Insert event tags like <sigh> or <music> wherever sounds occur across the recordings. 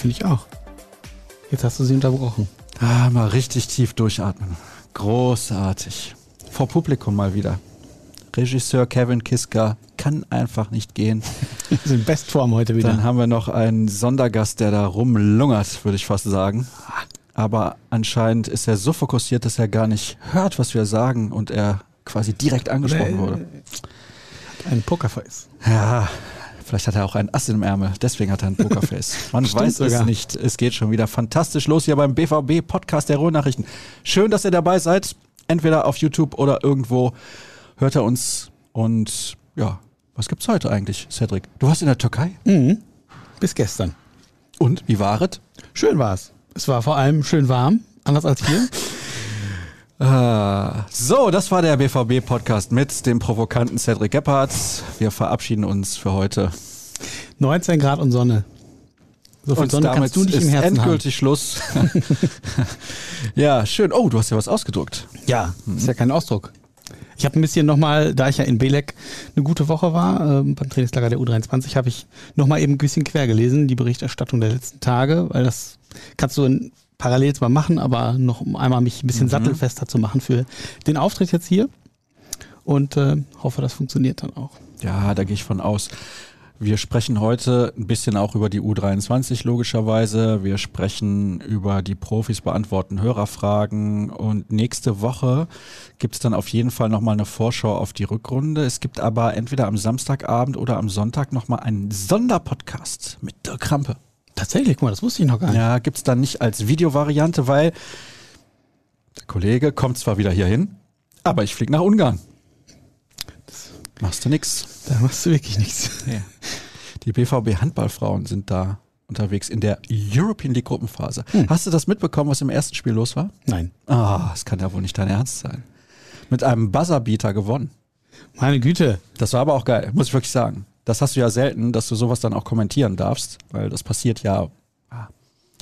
finde ich auch. Jetzt hast du sie unterbrochen. Ah, mal richtig tief durchatmen. Großartig. Vor Publikum mal wieder. Regisseur Kevin Kiska kann einfach nicht gehen. <laughs> Wir sind in Bestform heute wieder. Dann haben wir noch einen Sondergast, der da rumlungert, würde ich fast sagen. Aber anscheinend ist er so fokussiert, dass er gar nicht hört, was wir sagen und er quasi direkt angesprochen wurde. Ein Pokerface. Ja, vielleicht hat er auch ein Ass im Ärmel, deswegen hat er ein Pokerface. <laughs> Man weiß es sogar. nicht. Es geht schon wieder fantastisch los hier beim BVB Podcast der Ruhrnachrichten. Schön, dass ihr dabei seid. Entweder auf YouTube oder irgendwo hört er uns. Und ja, was gibt's heute eigentlich, Cedric? Du warst in der Türkei? Mhm. Bis gestern. Und wie war es? Schön war es. Es war vor allem schön warm, anders als hier. <laughs> Ah, so, das war der BVB-Podcast mit dem provokanten Cedric Gebhardt. Wir verabschieden uns für heute. 19 Grad und Sonne. So viel Und Sonne damit kannst du nicht ist im Herzen endgültig Schluss. <laughs> <laughs> ja, schön. Oh, du hast ja was ausgedruckt. haben. Ja, ist ja kein Ausdruck. Ich habe ein bisschen nochmal, da ich ja in Belek eine gute Woche war, ähm, beim Trainingslager der U23, habe ich nochmal eben ein bisschen quer gelesen, die Berichterstattung der letzten Tage, weil das kannst du in, parallel zwar machen, aber noch um einmal mich ein bisschen sattelfester zu machen für den Auftritt jetzt hier. Und äh, hoffe, das funktioniert dann auch. Ja, da gehe ich von aus. Wir sprechen heute ein bisschen auch über die U23 logischerweise. Wir sprechen über die Profis, beantworten Hörerfragen und nächste Woche gibt es dann auf jeden Fall nochmal eine Vorschau auf die Rückrunde. Es gibt aber entweder am Samstagabend oder am Sonntag nochmal einen Sonderpodcast mit Dirk Krampe. Tatsächlich, guck mal, das wusste ich noch gar nicht. Ja, gibt's dann nicht als Videovariante, weil der Kollege kommt zwar wieder hier hin, aber ich fliege nach Ungarn. Machst du nix. Da machst du wirklich nichts. Nee. Die BVB Handballfrauen sind da unterwegs in der European League Gruppenphase. Hast du das mitbekommen, was im ersten Spiel los war? Nein. Ah, das kann ja wohl nicht dein Ernst sein. Mit einem Buzzerbeater gewonnen. Meine Güte. Das war aber auch geil, muss ich wirklich sagen. Das hast du ja selten, dass du sowas dann auch kommentieren darfst, weil das passiert ja ah,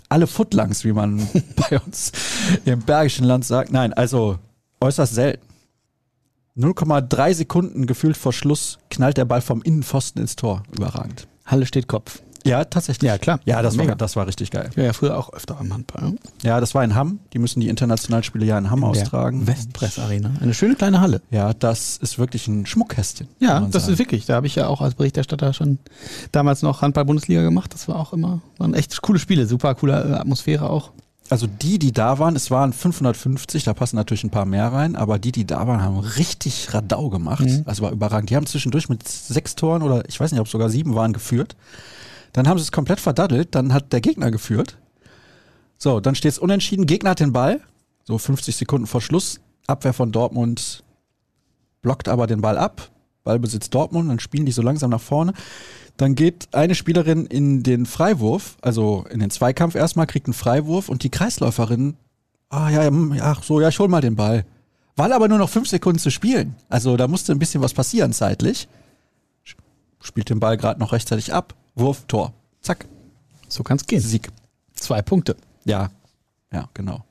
alle Footlangs, wie man <laughs> bei uns im Bergischen Land sagt. Nein, also äußerst selten. 0,3 Sekunden gefühlt vor Schluss knallt der Ball vom Innenpfosten ins Tor. Überragend. Halle steht Kopf. Ja, tatsächlich. Ja, klar. Ja, das Mega. war, das war richtig geil. War ja früher auch öfter am Handball. Ja, das war in Hamm. Die müssen die internationalen Spiele ja in Hamm austragen. Der Westpress Arena. Eine schöne kleine Halle. Ja, das ist wirklich ein Schmuckkästchen. Ja, das sagen. ist wirklich. Da habe ich ja auch als Berichterstatter schon damals noch Handball-Bundesliga gemacht. Das war auch immer, waren echt coole Spiele. Super coole äh, Atmosphäre auch. Also die, die da waren, es waren 550, da passen natürlich ein paar mehr rein, aber die, die da waren, haben richtig Radau gemacht. Mhm. Also war überragend. Die haben zwischendurch mit sechs Toren oder ich weiß nicht, ob es sogar sieben waren, geführt. Dann haben sie es komplett verdaddelt, dann hat der Gegner geführt. So, dann steht es unentschieden, Gegner hat den Ball, so 50 Sekunden vor Schluss, Abwehr von Dortmund blockt aber den Ball ab, Ballbesitz Dortmund, dann spielen die so langsam nach vorne. Dann geht eine Spielerin in den Freiwurf, also in den Zweikampf erstmal, kriegt einen Freiwurf und die Kreisläuferin, ah ja, hm, ach so, ja, ich hol mal den Ball. War aber nur noch fünf Sekunden zu spielen. Also da musste ein bisschen was passieren zeitlich. Spielt den Ball gerade noch rechtzeitig ab. Wurf, Tor. Zack. So kann es gehen. Sieg. Zwei Punkte. Ja, ja, genau.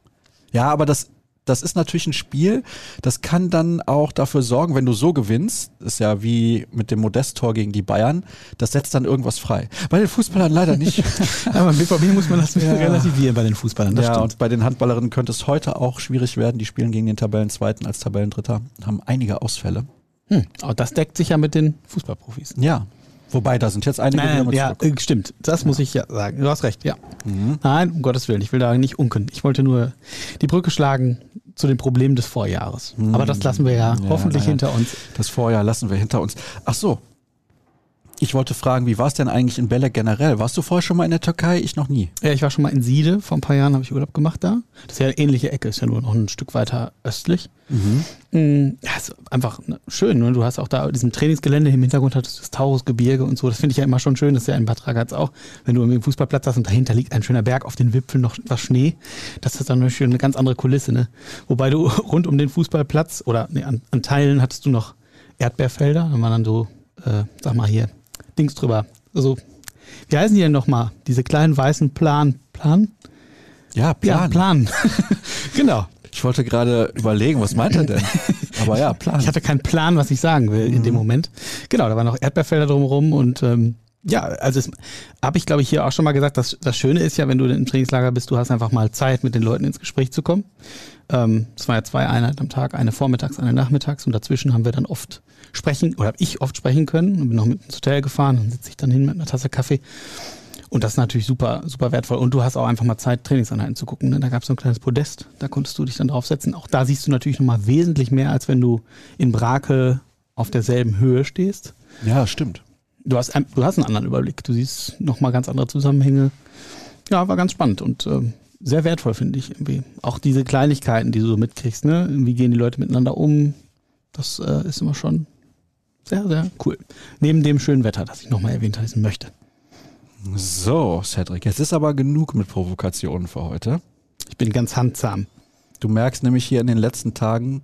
Ja, aber das, das ist natürlich ein Spiel, das kann dann auch dafür sorgen, wenn du so gewinnst, ist ja wie mit dem Modest-Tor gegen die Bayern, das setzt dann irgendwas frei. Bei den Fußballern leider nicht. <laughs> Aber beim BVB muss man das relativieren bei den Fußballern. Ja, stimmt. und bei den Handballerinnen könnte es heute auch schwierig werden. Die spielen gegen den Tabellenzweiten als Tabellendritter, haben einige Ausfälle. Hm. Aber das deckt sich ja mit den Fußballprofis. Ja, wobei da sind jetzt einige Nein, ja, zurück. äh, stimmt. Das muss ich ja sagen. Du hast recht, ja. Mhm. Nein, um Gottes Willen, ich will da nicht unken. Ich wollte nur die Brücke schlagen zu den Problemen des Vorjahres. Aber das lassen wir ja, Ja, hoffentlich hinter uns. Das Vorjahr lassen wir hinter uns. Ach so. Ich wollte fragen, wie war es denn eigentlich in Belek generell? Warst du vorher schon mal in der Türkei? Ich noch nie. Ja, ich war schon mal in Siede, vor ein paar Jahren habe ich Urlaub gemacht da. Das ist ja eine ähnliche Ecke, ist ja nur noch ein Stück weiter östlich. Mhm. Ja, ist einfach ne, schön. Ne? Du hast auch da diesem Trainingsgelände im Hintergrund hattest du das Taurusgebirge und so. Das finde ich ja immer schon schön. Das ist ja in Bad Ragaz auch. Wenn du einen Fußballplatz hast und dahinter liegt ein schöner Berg, auf den Wipfeln noch was Schnee. Das ist dann schöne, eine ganz andere Kulisse. Ne? Wobei du <laughs> rund um den Fußballplatz oder nee, an, an Teilen hattest du noch Erdbeerfelder. Da waren dann so, äh, sag mal hier, Dings drüber. Also, wie heißen die denn nochmal? Diese kleinen weißen Plan, Plan? Ja, Plan. Ja, Plan. <laughs> genau. Ich wollte gerade überlegen, was meint er denn? <laughs> Aber ja, Plan. Ich hatte keinen Plan, was ich sagen will in dem Moment. Genau, da waren noch Erdbeerfelder drumherum und ähm, Ja, also habe ich glaube ich hier auch schon mal gesagt, dass das Schöne ist ja, wenn du im Trainingslager bist, du hast einfach mal Zeit, mit den Leuten ins Gespräch zu kommen. Ähm, es war ja zwei Einheiten am Tag, eine vormittags, eine nachmittags und dazwischen haben wir dann oft sprechen oder habe ich oft sprechen können und bin noch mit ins Hotel gefahren und sitze ich dann hin mit einer Tasse Kaffee. Und das ist natürlich super, super wertvoll. Und du hast auch einfach mal Zeit, Trainingseinheiten zu gucken. Ne? Da gab es so ein kleines Podest, da konntest du dich dann draufsetzen. Auch da siehst du natürlich nochmal wesentlich mehr, als wenn du in Brake auf derselben Höhe stehst. Ja, stimmt. Du hast, du hast einen anderen Überblick. Du siehst nochmal ganz andere Zusammenhänge. Ja, war ganz spannend und ähm, sehr wertvoll, finde ich. Irgendwie. Auch diese Kleinigkeiten, die du so mitkriegst. Ne? Wie gehen die Leute miteinander um? Das äh, ist immer schon sehr, sehr cool. Neben dem schönen Wetter, das ich nochmal erwähnt haben möchte. So, Cedric, es ist aber genug mit Provokationen für heute. Ich bin ganz handsam. Du merkst nämlich hier in den letzten Tagen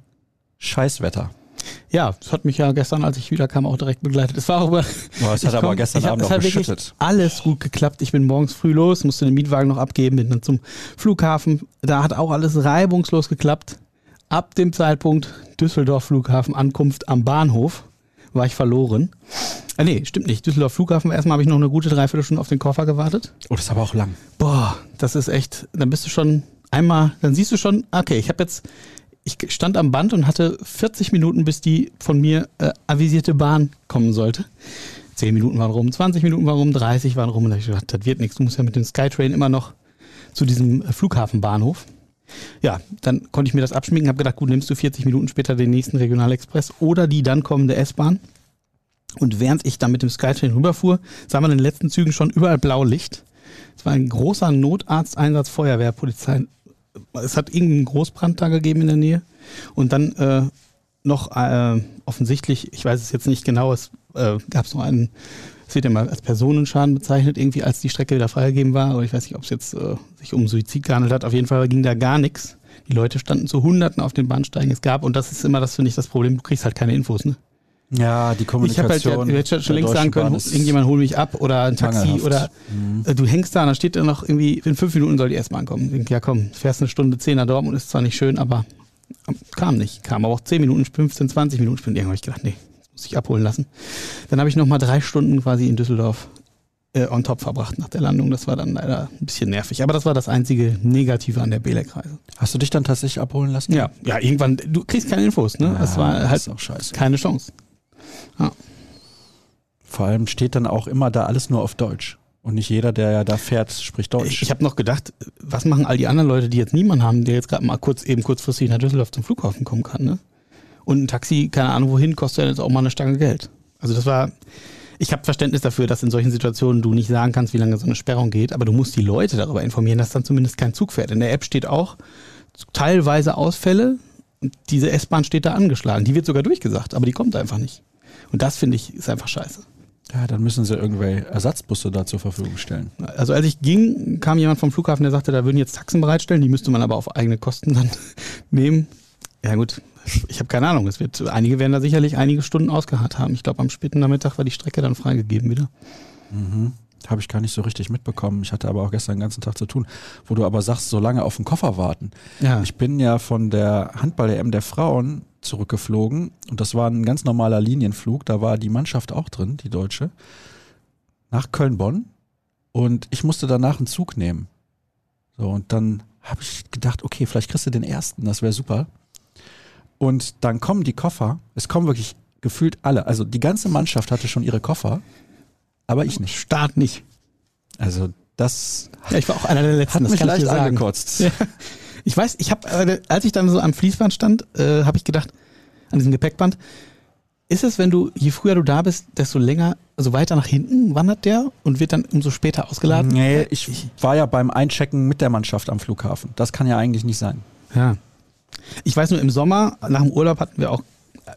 Scheißwetter. Ja, das hat mich ja gestern, als ich wieder kam, auch direkt begleitet. Es war auch über. Boah, es hat <laughs> aber gestern Abend noch geschüttet. Alles gut geklappt. Ich bin morgens früh los, musste den Mietwagen noch abgeben, bin dann zum Flughafen. Da hat auch alles reibungslos geklappt. Ab dem Zeitpunkt Düsseldorf Flughafen Ankunft am Bahnhof war ich verloren. Ah, nee, stimmt nicht. Düsseldorf Flughafen. Erstmal habe ich noch eine gute Dreiviertelstunde auf den Koffer gewartet. Oh, das ist aber auch lang. Boah, das ist echt. Dann bist du schon einmal, dann siehst du schon, okay, ich habe jetzt, ich stand am Band und hatte 40 Minuten, bis die von mir äh, avisierte Bahn kommen sollte. 10 Minuten waren rum, 20 Minuten waren rum, 30 waren rum. Und da ich gedacht, das wird nichts. Du musst ja mit dem Skytrain immer noch zu diesem äh, Flughafenbahnhof. Ja, dann konnte ich mir das abschminken, habe gedacht, gut, nimmst du 40 Minuten später den nächsten Regionalexpress oder die dann kommende S-Bahn. Und während ich dann mit dem Skytrain rüberfuhr, sah man in den letzten Zügen schon überall Blaulicht. Es war ein großer Notarzteinsatz Feuerwehr, Polizei. Es hat irgendeinen Großbrand da gegeben in der Nähe. Und dann äh, noch äh, offensichtlich, ich weiß es jetzt nicht genau, es äh, gab es noch einen, es wird ja mal als Personenschaden bezeichnet, irgendwie als die Strecke wieder freigegeben war. Aber ich weiß nicht, ob es jetzt äh, sich um Suizid gehandelt hat. Auf jeden Fall ging da gar nichts. Die Leute standen zu Hunderten auf den Bahnsteigen. Es gab, und das ist immer das, finde ich, das Problem, du kriegst halt keine Infos, ne? Ja, die Kommunikation. Ich habe halt ja, schon längst sagen können, irgendjemand hol mich ab oder ein Taxi mangelhaft. oder mhm. Äh, du hängst da und dann steht da noch irgendwie, in fünf Minuten soll die S-Bahn kommen. Denk, ja komm, fährst eine Stunde zehn nach Dortmund, ist zwar nicht schön, aber ähm, kam nicht. Kam aber auch zehn Minuten, 15, 20 Minuten später. Irgendwann habe ich gedacht, nee, muss ich abholen lassen. Dann habe ich nochmal drei Stunden quasi in Düsseldorf äh, on top verbracht nach der Landung. Das war dann leider ein bisschen nervig. Aber das war das einzige Negative an der Belek-Reise. Hast du dich dann tatsächlich abholen lassen? Ja, ja, irgendwann, du kriegst keine Infos, ne? Ja, das war halt keine Chance. Ja. Vor allem steht dann auch immer da alles nur auf Deutsch. Und nicht jeder, der ja da fährt, spricht Deutsch. Ich, ich habe noch gedacht, was machen all die anderen Leute, die jetzt niemanden haben, der jetzt gerade mal kurz eben kurzfristig nach Düsseldorf zum Flughafen kommen kann, ne? Und ein Taxi, keine Ahnung wohin, kostet ja jetzt auch mal eine Stange Geld. Also das war, ich habe Verständnis dafür, dass in solchen Situationen du nicht sagen kannst, wie lange so eine Sperrung geht, aber du musst die Leute darüber informieren, dass dann zumindest kein Zug fährt. In der App steht auch teilweise Ausfälle und diese S-Bahn steht da angeschlagen. Die wird sogar durchgesagt, aber die kommt einfach nicht. Und das finde ich ist einfach scheiße. Ja, dann müssen sie irgendwelche Ersatzbusse da zur Verfügung stellen. Also als ich ging, kam jemand vom Flughafen, der sagte, da würden jetzt Taxen bereitstellen, die müsste man aber auf eigene Kosten dann <laughs> nehmen. Ja gut, ich habe keine Ahnung. Es wird, einige werden da sicherlich einige Stunden ausgeharrt haben. Ich glaube, am späten Nachmittag war die Strecke dann freigegeben wieder. Mhm. Habe ich gar nicht so richtig mitbekommen. Ich hatte aber auch gestern den ganzen Tag zu tun. Wo du aber sagst, so lange auf den Koffer warten. Ja. Ich bin ja von der Handball-EM der Frauen zurückgeflogen und das war ein ganz normaler Linienflug. Da war die Mannschaft auch drin, die deutsche, nach Köln-Bonn und ich musste danach einen Zug nehmen. So, und dann habe ich gedacht, okay, vielleicht kriegst du den ersten, das wäre super. Und dann kommen die Koffer, es kommen wirklich gefühlt alle. Also die ganze Mannschaft hatte schon ihre Koffer, aber ich nicht. Start nicht. Also das ja, ich war auch einer der letzten, hat mich leicht angekotzt. Ja. Ich weiß, ich habe, äh, als ich dann so am Fließband stand, äh, habe ich gedacht, an diesem Gepäckband, ist es, wenn du, je früher du da bist, desto länger, also weiter nach hinten wandert der und wird dann umso später ausgeladen? Nee, ich war ja beim Einchecken mit der Mannschaft am Flughafen. Das kann ja eigentlich nicht sein. Ja. Ich weiß nur, im Sommer, nach dem Urlaub hatten wir auch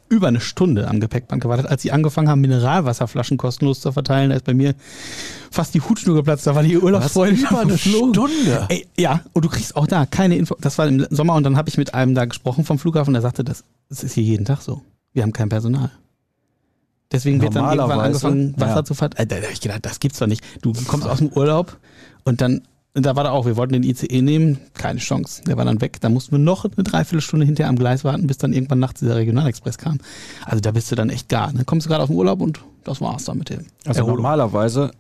über eine Stunde am Gepäckband gewartet. Als sie angefangen haben, Mineralwasserflaschen kostenlos zu verteilen, da ist bei mir fast die Hutschnur geplatzt. Da war die Urlaubsfreude über eine Stunde. Ey, ja, und du kriegst auch da keine Info. Das war im Sommer und dann habe ich mit einem da gesprochen vom Flughafen, der sagte, das, das ist hier jeden Tag so. Wir haben kein Personal. Deswegen wird dann irgendwann angefangen, Wasser ja. zu verteilen. Da habe ich gedacht, das gibt's doch nicht. Du kommst aus dem Urlaub und dann da war da auch, wir wollten den ICE nehmen, keine Chance. Der war dann weg. Da mussten wir noch eine Dreiviertelstunde hinterher am Gleis warten, bis dann irgendwann nachts dieser Regionalexpress kam. Also da bist du dann echt gar. Dann kommst du gerade auf den Urlaub und das war's dann mit dem. Also Erholung. normalerweise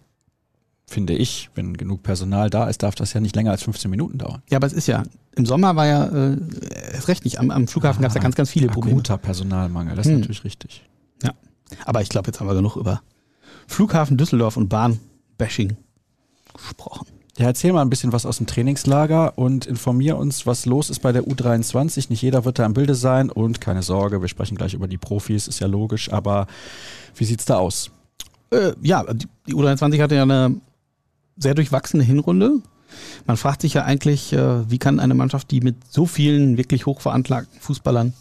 finde ich, wenn genug Personal da ist, darf das ja nicht länger als 15 Minuten dauern. Ja, aber es ist ja, im Sommer war ja, äh, erst recht nicht, am, am Flughafen gab es ja ganz, ganz viele Probleme. Akuter Personalmangel, das ist Hm. natürlich richtig. Aber ich glaube, jetzt haben wir genug über Flughafen Düsseldorf und Bahn-Bashing gesprochen. Ja, erzähl mal ein bisschen was aus dem Trainingslager und informier uns, was los ist bei der U23. Nicht jeder wird da im Bilde sein und keine Sorge, wir sprechen gleich über die Profis, ist ja logisch, aber wie sieht's da aus? Äh, ja, die, die U23 hatte ja eine sehr durchwachsene Hinrunde. Man fragt sich ja eigentlich, äh, wie kann eine Mannschaft, die mit so vielen wirklich hochveranlagten Fußballern,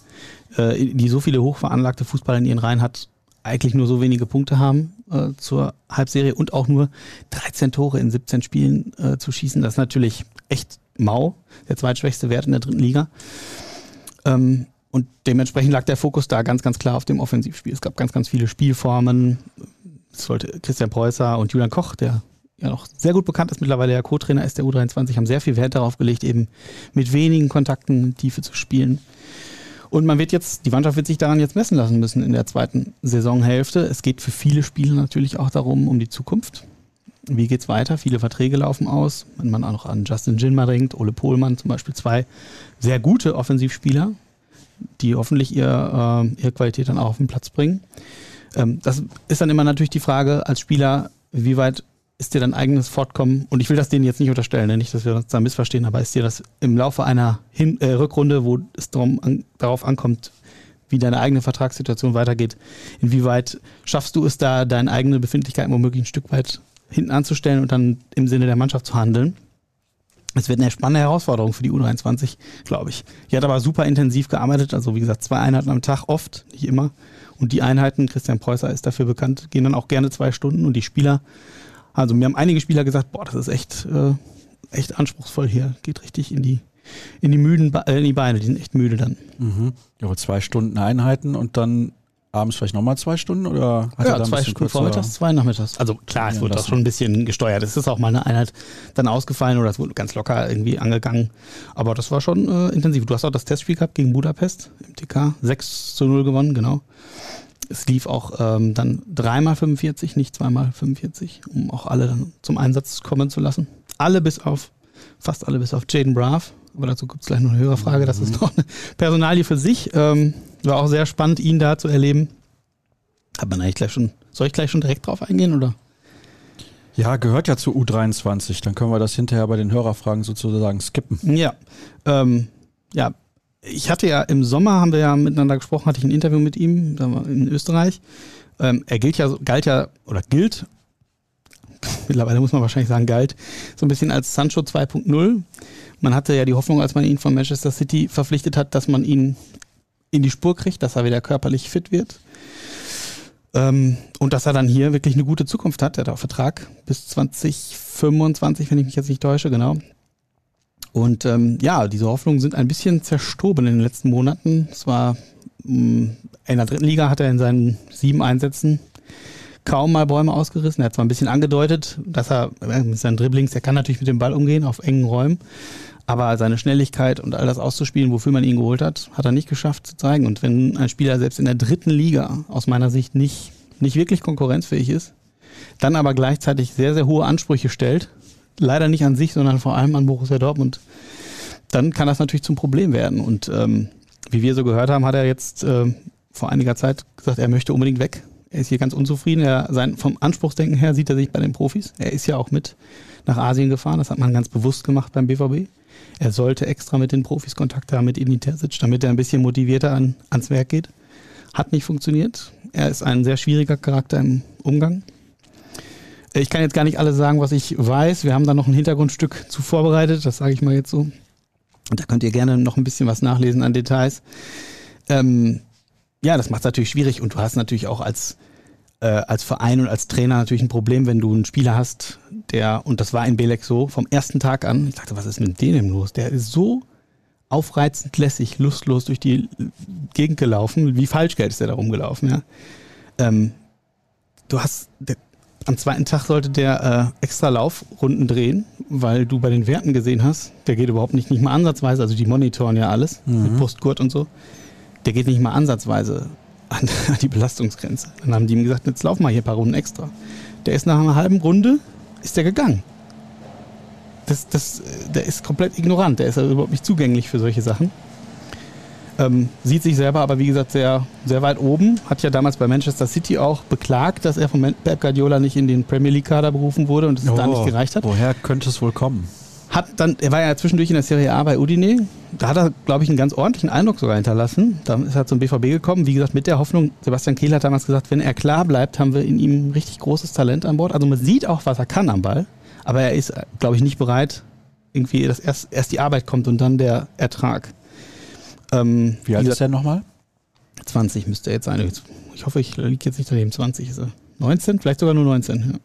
äh, die so viele hochveranlagte Fußballer in ihren Reihen hat, eigentlich nur so wenige Punkte haben äh, zur Halbserie und auch nur 13 Tore in 17 Spielen äh, zu schießen. Das ist natürlich echt mau, der zweitschwächste Wert in der dritten Liga. Ähm, und dementsprechend lag der Fokus da ganz, ganz klar auf dem Offensivspiel. Es gab ganz, ganz viele Spielformen. Es wollte Christian Preußer und Julian Koch, der ja noch sehr gut bekannt ist, mittlerweile ja Co-Trainer ist der U23, haben sehr viel Wert darauf gelegt, eben mit wenigen Kontakten Tiefe zu spielen. Und man wird jetzt, die Mannschaft wird sich daran jetzt messen lassen müssen in der zweiten Saisonhälfte. Es geht für viele Spieler natürlich auch darum, um die Zukunft. Wie geht's weiter? Viele Verträge laufen aus. Wenn man auch noch an Justin Jinma denkt, Ole Pohlmann zum Beispiel, zwei sehr gute Offensivspieler, die hoffentlich ihr, äh, ihre Qualität dann auch auf den Platz bringen. Ähm, das ist dann immer natürlich die Frage als Spieler, wie weit ist dir dein eigenes Fortkommen, und ich will das denen jetzt nicht unterstellen, ne? nicht, dass wir uns da missverstehen, aber ist dir das im Laufe einer Hin äh, Rückrunde, wo es darum an, darauf ankommt, wie deine eigene Vertragssituation weitergeht, inwieweit schaffst du es da, deine eigene Befindlichkeit womöglich ein Stück weit hinten anzustellen und dann im Sinne der Mannschaft zu handeln? Es wird eine spannende Herausforderung für die U23, glaube ich. Die hat aber super intensiv gearbeitet, also wie gesagt, zwei Einheiten am Tag, oft, nicht immer. Und die Einheiten, Christian Preußer ist dafür bekannt, gehen dann auch gerne zwei Stunden und die Spieler, also mir haben einige Spieler gesagt, boah, das ist echt, äh, echt anspruchsvoll hier, geht richtig in die, in die müden, Be äh, in die Beine, die sind echt müde dann. Mhm. Ja, aber zwei Stunden Einheiten und dann abends vielleicht nochmal zwei Stunden oder hat er Ja, ein zwei Stunden vormittags, zwei nachmittags. Also klar, es Ja, wurde das- auch schon ein bisschen gesteuert. Es ist auch mal eine Einheit dann ausgefallen oder es wurde ganz locker irgendwie angegangen. Aber das war schon äh, intensiv. Du hast auch das Testspiel gehabt gegen Budapest im TK. 6 zu 0 gewonnen, genau. Es lief auch ähm, dann dreimal 45, nicht zweimal 45, um auch alle dann zum Einsatz kommen zu lassen. Alle bis auf, fast alle bis auf Jaden Braff. Aber dazu gibt es gleich noch eine höhere Frage. Das ist noch eine Personalie für sich. Ähm, war auch sehr spannend, ihn da zu erleben. Hat man eigentlich gleich schon, soll ich gleich schon direkt drauf eingehen oder? Ja, gehört ja zur U23. Dann können wir das hinterher bei den Hörerfragen sozusagen skippen. Ja, ähm, ja, ich hatte ja im Sommer, haben wir ja miteinander gesprochen, hatte ich ein Interview mit ihm in Österreich. Ähm, er gilt ja, galt ja, oder gilt, <laughs> mittlerweile muss man wahrscheinlich sagen, galt, so ein bisschen als Sancho 2.0. Man hatte ja die Hoffnung, als man ihn von Manchester City verpflichtet hat, dass man ihn in die Spur kriegt, dass er wieder körperlich fit wird. Ähm, und dass er dann hier wirklich eine gute Zukunft hat. Er hat auch Vertrag bis 2025, wenn ich mich jetzt nicht täusche, genau. Und ähm, ja, diese Hoffnungen sind ein bisschen zerstoben in den letzten Monaten. Es war mh, in der dritten Liga hat er in seinen sieben Einsätzen kaum mal Bäume ausgerissen. Er hat zwar ein bisschen angedeutet, dass er äh, mit seinen Dribblings, er kann natürlich mit dem Ball umgehen auf engen Räumen, aber seine Schnelligkeit und all das auszuspielen, wofür man ihn geholt hat, hat er nicht geschafft zu zeigen. Und wenn ein Spieler selbst in der dritten Liga aus meiner Sicht nicht, nicht wirklich konkurrenzfähig ist, dann aber gleichzeitig sehr, sehr hohe Ansprüche stellt, leider nicht an sich, sondern vor allem an Borussia Dortmund, dann kann das natürlich zum Problem werden. Und ähm, wie wir so gehört haben, hat er jetzt äh, vor einiger Zeit gesagt, er möchte unbedingt weg. Er ist hier ganz unzufrieden. Er, sein, vom Anspruchsdenken her sieht er sich bei den Profis. Er ist ja auch mit nach Asien gefahren. Das hat man ganz bewusst gemacht beim BVB. Er sollte extra mit den Profis Kontakt haben, mit Edin Terzic, damit er ein bisschen motivierter an, ans Werk geht. Hat nicht funktioniert. Er ist ein sehr schwieriger Charakter im Umgang. Ich kann jetzt gar nicht alles sagen, was ich weiß. Wir haben da noch ein Hintergrundstück zu vorbereitet, das sage ich mal jetzt so. Und da könnt ihr gerne noch ein bisschen was nachlesen an Details. Ähm, ja, das macht es natürlich schwierig und du hast natürlich auch als, äh, als Verein und als Trainer natürlich ein Problem, wenn du einen Spieler hast, der, und das war in Belek so, vom ersten Tag an, ich dachte, was ist mit dem los? Der ist so aufreizend lässig, lustlos durch die Gegend gelaufen, wie Falschgeld ist der da rumgelaufen, ja. Ähm, du hast, der, am zweiten Tag sollte der äh, extra Laufrunden drehen, weil du bei den Werten gesehen hast, der geht überhaupt nicht, nicht mal ansatzweise, also die monitoren ja alles Mhm. mit Brustgurt und so, der geht nicht mal ansatzweise <laughs> an die Belastungsgrenze. Dann haben die ihm gesagt, jetzt lauf mal hier ein paar Runden extra. Der ist nach einer halben Runde, ist der gegangen. Das, das, äh, der ist komplett ignorant, der ist also überhaupt nicht zugänglich für solche Sachen. Ähm, sieht sich selber aber, wie gesagt, sehr, sehr weit oben. Hat ja damals bei Manchester City auch beklagt, dass er von Pep Guardiola nicht in den Premier League-Kader berufen wurde und es da nicht gereicht hat. Woher könnte es wohl kommen? Hat dann, er war ja zwischendurch in der Serie A bei Udine. Da hat er, glaube ich, einen ganz ordentlichen Eindruck sogar hinterlassen. Da ist er zum BVB gekommen. Wie gesagt, mit der Hoffnung, Sebastian Kehl hat damals gesagt, wenn er klar bleibt, haben wir in ihm richtig großes Talent an Bord. Also man sieht auch, was er kann am Ball. Aber er ist, glaube ich, nicht bereit, irgendwie, dass erst, erst die Arbeit kommt und dann der Ertrag. Ähm, Wie alt ist er nochmal? 20 müsste er jetzt sein. Ich hoffe, ich liege jetzt nicht daneben. 20 ist er. 19? Vielleicht sogar nur 19. Ja.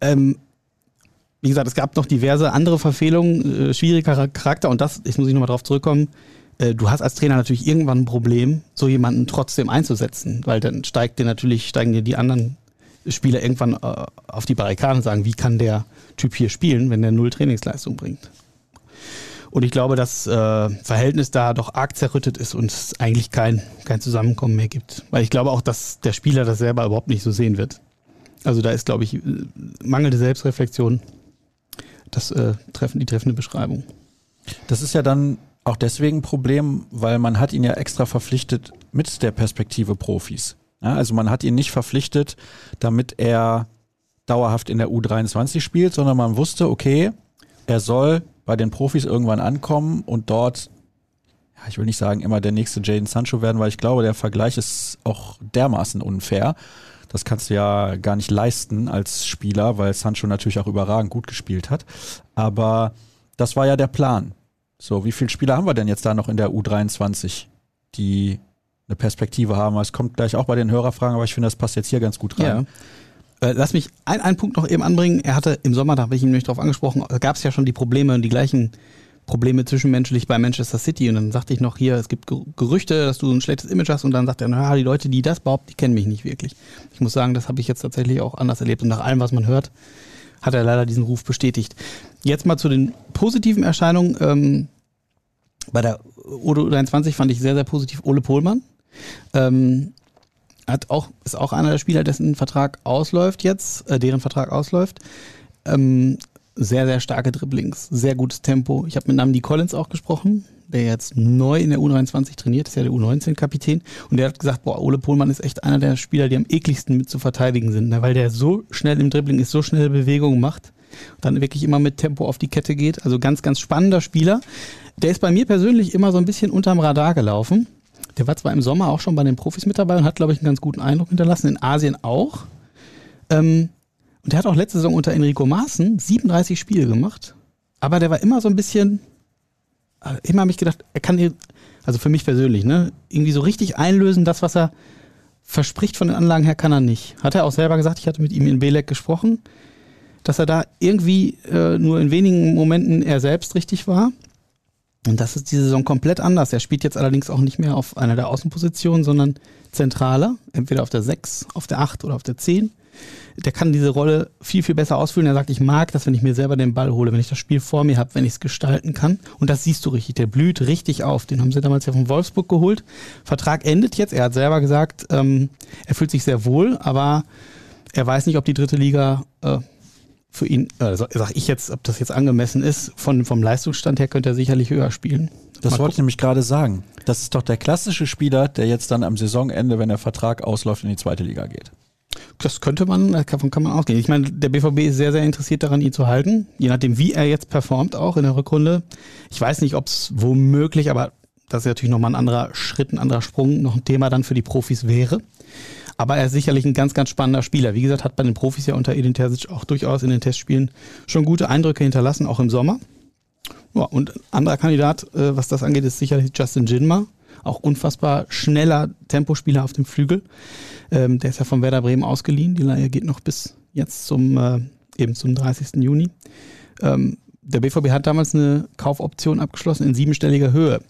Ähm, wie gesagt, es gab noch diverse andere Verfehlungen, äh, schwieriger Charakter und das, ich muss ich nochmal drauf zurückkommen, äh, du hast als Trainer natürlich irgendwann ein Problem, so jemanden trotzdem einzusetzen, weil dann steigt dir natürlich, steigen dir die anderen Spieler irgendwann äh, auf die Barrikaden und sagen, wie kann der Typ hier spielen, wenn der null Trainingsleistung bringt. Und ich glaube, das äh, Verhältnis da doch arg zerrüttet ist und es eigentlich kein, kein Zusammenkommen mehr gibt. Weil ich glaube auch, dass der Spieler das selber überhaupt nicht so sehen wird. Also da ist, glaube ich, äh, mangelnde Selbstreflexion das äh, treffen, die treffende Beschreibung. Das ist ja dann auch deswegen ein Problem, weil man hat ihn ja extra verpflichtet mit der Perspektive Profis. Ja, also man hat ihn nicht verpflichtet, damit er dauerhaft in der U23 spielt, sondern man wusste, okay, er soll bei den Profis irgendwann ankommen und dort, ja, ich will nicht sagen, immer der nächste Jaden Sancho werden, weil ich glaube, der Vergleich ist auch dermaßen unfair. Das kannst du ja gar nicht leisten als Spieler, weil Sancho natürlich auch überragend gut gespielt hat. Aber das war ja der Plan. So, wie viele Spieler haben wir denn jetzt da noch in der U23, die eine Perspektive haben? Es kommt gleich auch bei den Hörerfragen, aber ich finde, das passt jetzt hier ganz gut rein. Ja. Äh, lass mich ein, einen Punkt noch eben anbringen. Er hatte im Sommer, da habe ich ihn nämlich drauf angesprochen, da gab es ja schon die Probleme und die gleichen Probleme zwischenmenschlich bei Manchester City. Und dann sagte ich noch hier, es gibt Gerüchte, dass du ein schlechtes Image hast. Und dann sagt er, naja, die Leute, die das behaupten, die kennen mich nicht wirklich. Ich muss sagen, das habe ich jetzt tatsächlich auch anders erlebt. Und nach allem, was man hört, hat er leider diesen Ruf bestätigt. Jetzt mal zu den positiven Erscheinungen. Ähm, bei der Odo 23 fand ich sehr, sehr positiv Ole Pohlmann. Ähm, hat auch, ist auch einer der Spieler, dessen Vertrag ausläuft jetzt, äh, deren Vertrag ausläuft. Ähm, sehr, sehr starke Dribblings, sehr gutes Tempo. Ich habe mit Namdi Collins auch gesprochen, der jetzt neu in der U23 trainiert, ist ja der U19-Kapitän. Und der hat gesagt, boah, Ole Pohlmann ist echt einer der Spieler, die am ekligsten mit zu verteidigen sind, ne? weil der so schnell im Dribbling ist, so schnelle Bewegungen macht und dann wirklich immer mit Tempo auf die Kette geht. Also ganz, ganz spannender Spieler. Der ist bei mir persönlich immer so ein bisschen unterm Radar gelaufen. Der war zwar im Sommer auch schon bei den Profis mit dabei und hat, glaube ich, einen ganz guten Eindruck hinterlassen, in Asien auch. Ähm, und der hat auch letzte Saison unter Enrico Maaßen 37 Spiele gemacht. Aber der war immer so ein bisschen, äh, immer habe ich gedacht, er kann hier, also für mich persönlich, ne, irgendwie so richtig einlösen, das, was er verspricht von den Anlagen her, kann er nicht. Hat er auch selber gesagt, ich hatte mit ihm in Belek gesprochen, dass er da irgendwie äh, nur in wenigen Momenten er selbst richtig war. Und das ist diese Saison komplett anders. Er spielt jetzt allerdings auch nicht mehr auf einer der Außenpositionen, sondern zentraler, entweder auf der 6, auf der 8 oder auf der 10. Der kann diese Rolle viel, viel besser ausfüllen. Er sagt, ich mag das, wenn ich mir selber den Ball hole, wenn ich das Spiel vor mir habe, wenn ich es gestalten kann. Und das siehst du richtig. Der blüht richtig auf. Den haben sie damals ja von Wolfsburg geholt. Vertrag endet jetzt. Er hat selber gesagt, ähm, er fühlt sich sehr wohl, aber er weiß nicht, ob die dritte Liga äh, für ihn, äh, sag ich jetzt, ob das jetzt angemessen ist. Von, vom Leistungsstand her könnte er sicherlich höher spielen. Das Mal wollte ich nämlich gerade sagen. Das ist doch der klassische Spieler, der jetzt dann am Saisonende, wenn der Vertrag ausläuft, in die zweite Liga geht. Das könnte man, davon kann man ausgehen. Ich meine, der BVB ist sehr, sehr interessiert daran, ihn zu halten. Je nachdem, wie er jetzt performt, auch in der Rückrunde. Ich weiß nicht, ob es womöglich, aber das ist natürlich nochmal ein anderer Schritt, ein anderer Sprung, noch ein Thema dann für die Profis wäre. Aber er ist sicherlich ein ganz, ganz spannender Spieler. Wie gesagt, hat bei den Profis ja unter Edin Terzic auch durchaus in den Testspielen schon gute Eindrücke hinterlassen, auch im Sommer. Ja, und ein anderer Kandidat, äh, was das angeht, ist sicherlich Justin Jinma. Auch unfassbar schneller Tempospieler auf dem Flügel. Ähm, der ist ja von Werder Bremen ausgeliehen. Die Leihe geht noch bis jetzt zum, äh, eben zum 30. Juni. Ähm, der BVB hat damals eine Kaufoption abgeschlossen in siebenstelliger Höhe.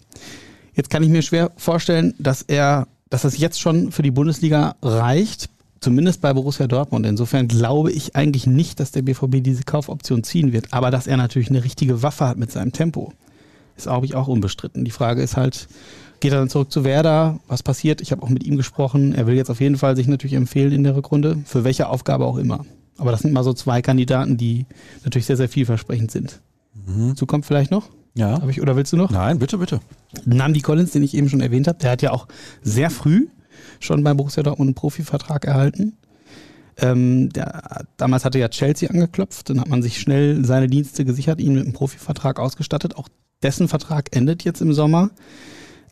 Jetzt kann ich mir schwer vorstellen, dass er, dass das jetzt schon für die Bundesliga reicht. Zumindest bei Borussia Dortmund. Insofern glaube ich eigentlich nicht, dass der BVB diese Kaufoption ziehen wird. Aber dass er natürlich eine richtige Waffe hat mit seinem Tempo, ist, glaube ich, auch unbestritten. Die Frage ist halt, geht er dann zurück zu Werder? Was passiert? Ich habe auch mit ihm gesprochen. Er will jetzt auf jeden Fall sich natürlich empfehlen in der Rückrunde, für welche Aufgabe auch immer. Aber das sind mal so zwei Kandidaten, die natürlich sehr, sehr vielversprechend sind. Mhm. So kommt vielleicht noch? Ja. Ich, oder willst du noch? Nein, bitte, bitte. Namdi Collins, den ich eben schon erwähnt habe, der hat ja auch sehr früh schon bei Borussia Dortmund einen Profivertrag erhalten. Ähm, der, damals hatte ja Chelsea angeklopft, dann hat man sich schnell seine Dienste gesichert, ihn mit einem Profivertrag ausgestattet. Auch dessen Vertrag endet jetzt im Sommer.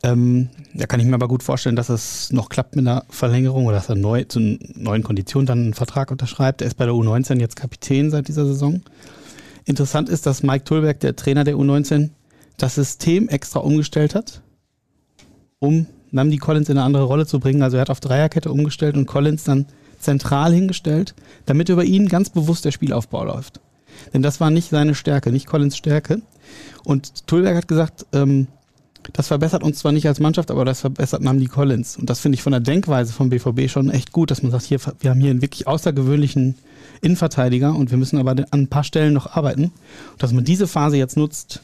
Ähm, da kann ich mir aber gut vorstellen, dass es noch klappt mit einer Verlängerung oder dass er neu zu neuen Konditionen dann einen Vertrag unterschreibt. Er ist bei der U19 jetzt Kapitän seit dieser Saison. Interessant ist, dass Mike Tulberg, der Trainer der U19, das System extra umgestellt hat, um Namdi Collins in eine andere Rolle zu bringen. Also er hat auf Dreierkette umgestellt und Collins dann zentral hingestellt, damit über ihn ganz bewusst der Spielaufbau läuft. Denn das war nicht seine Stärke, nicht Collins Stärke. Und Tulberg hat gesagt, ähm, das verbessert uns zwar nicht als Mannschaft, aber das verbessert Namdi Collins. Und das finde ich von der Denkweise vom BVB schon echt gut, dass man sagt, hier, wir haben hier einen wirklich außergewöhnlichen Innenverteidiger und wir müssen aber an ein paar Stellen noch arbeiten. Und dass man diese Phase jetzt nutzt,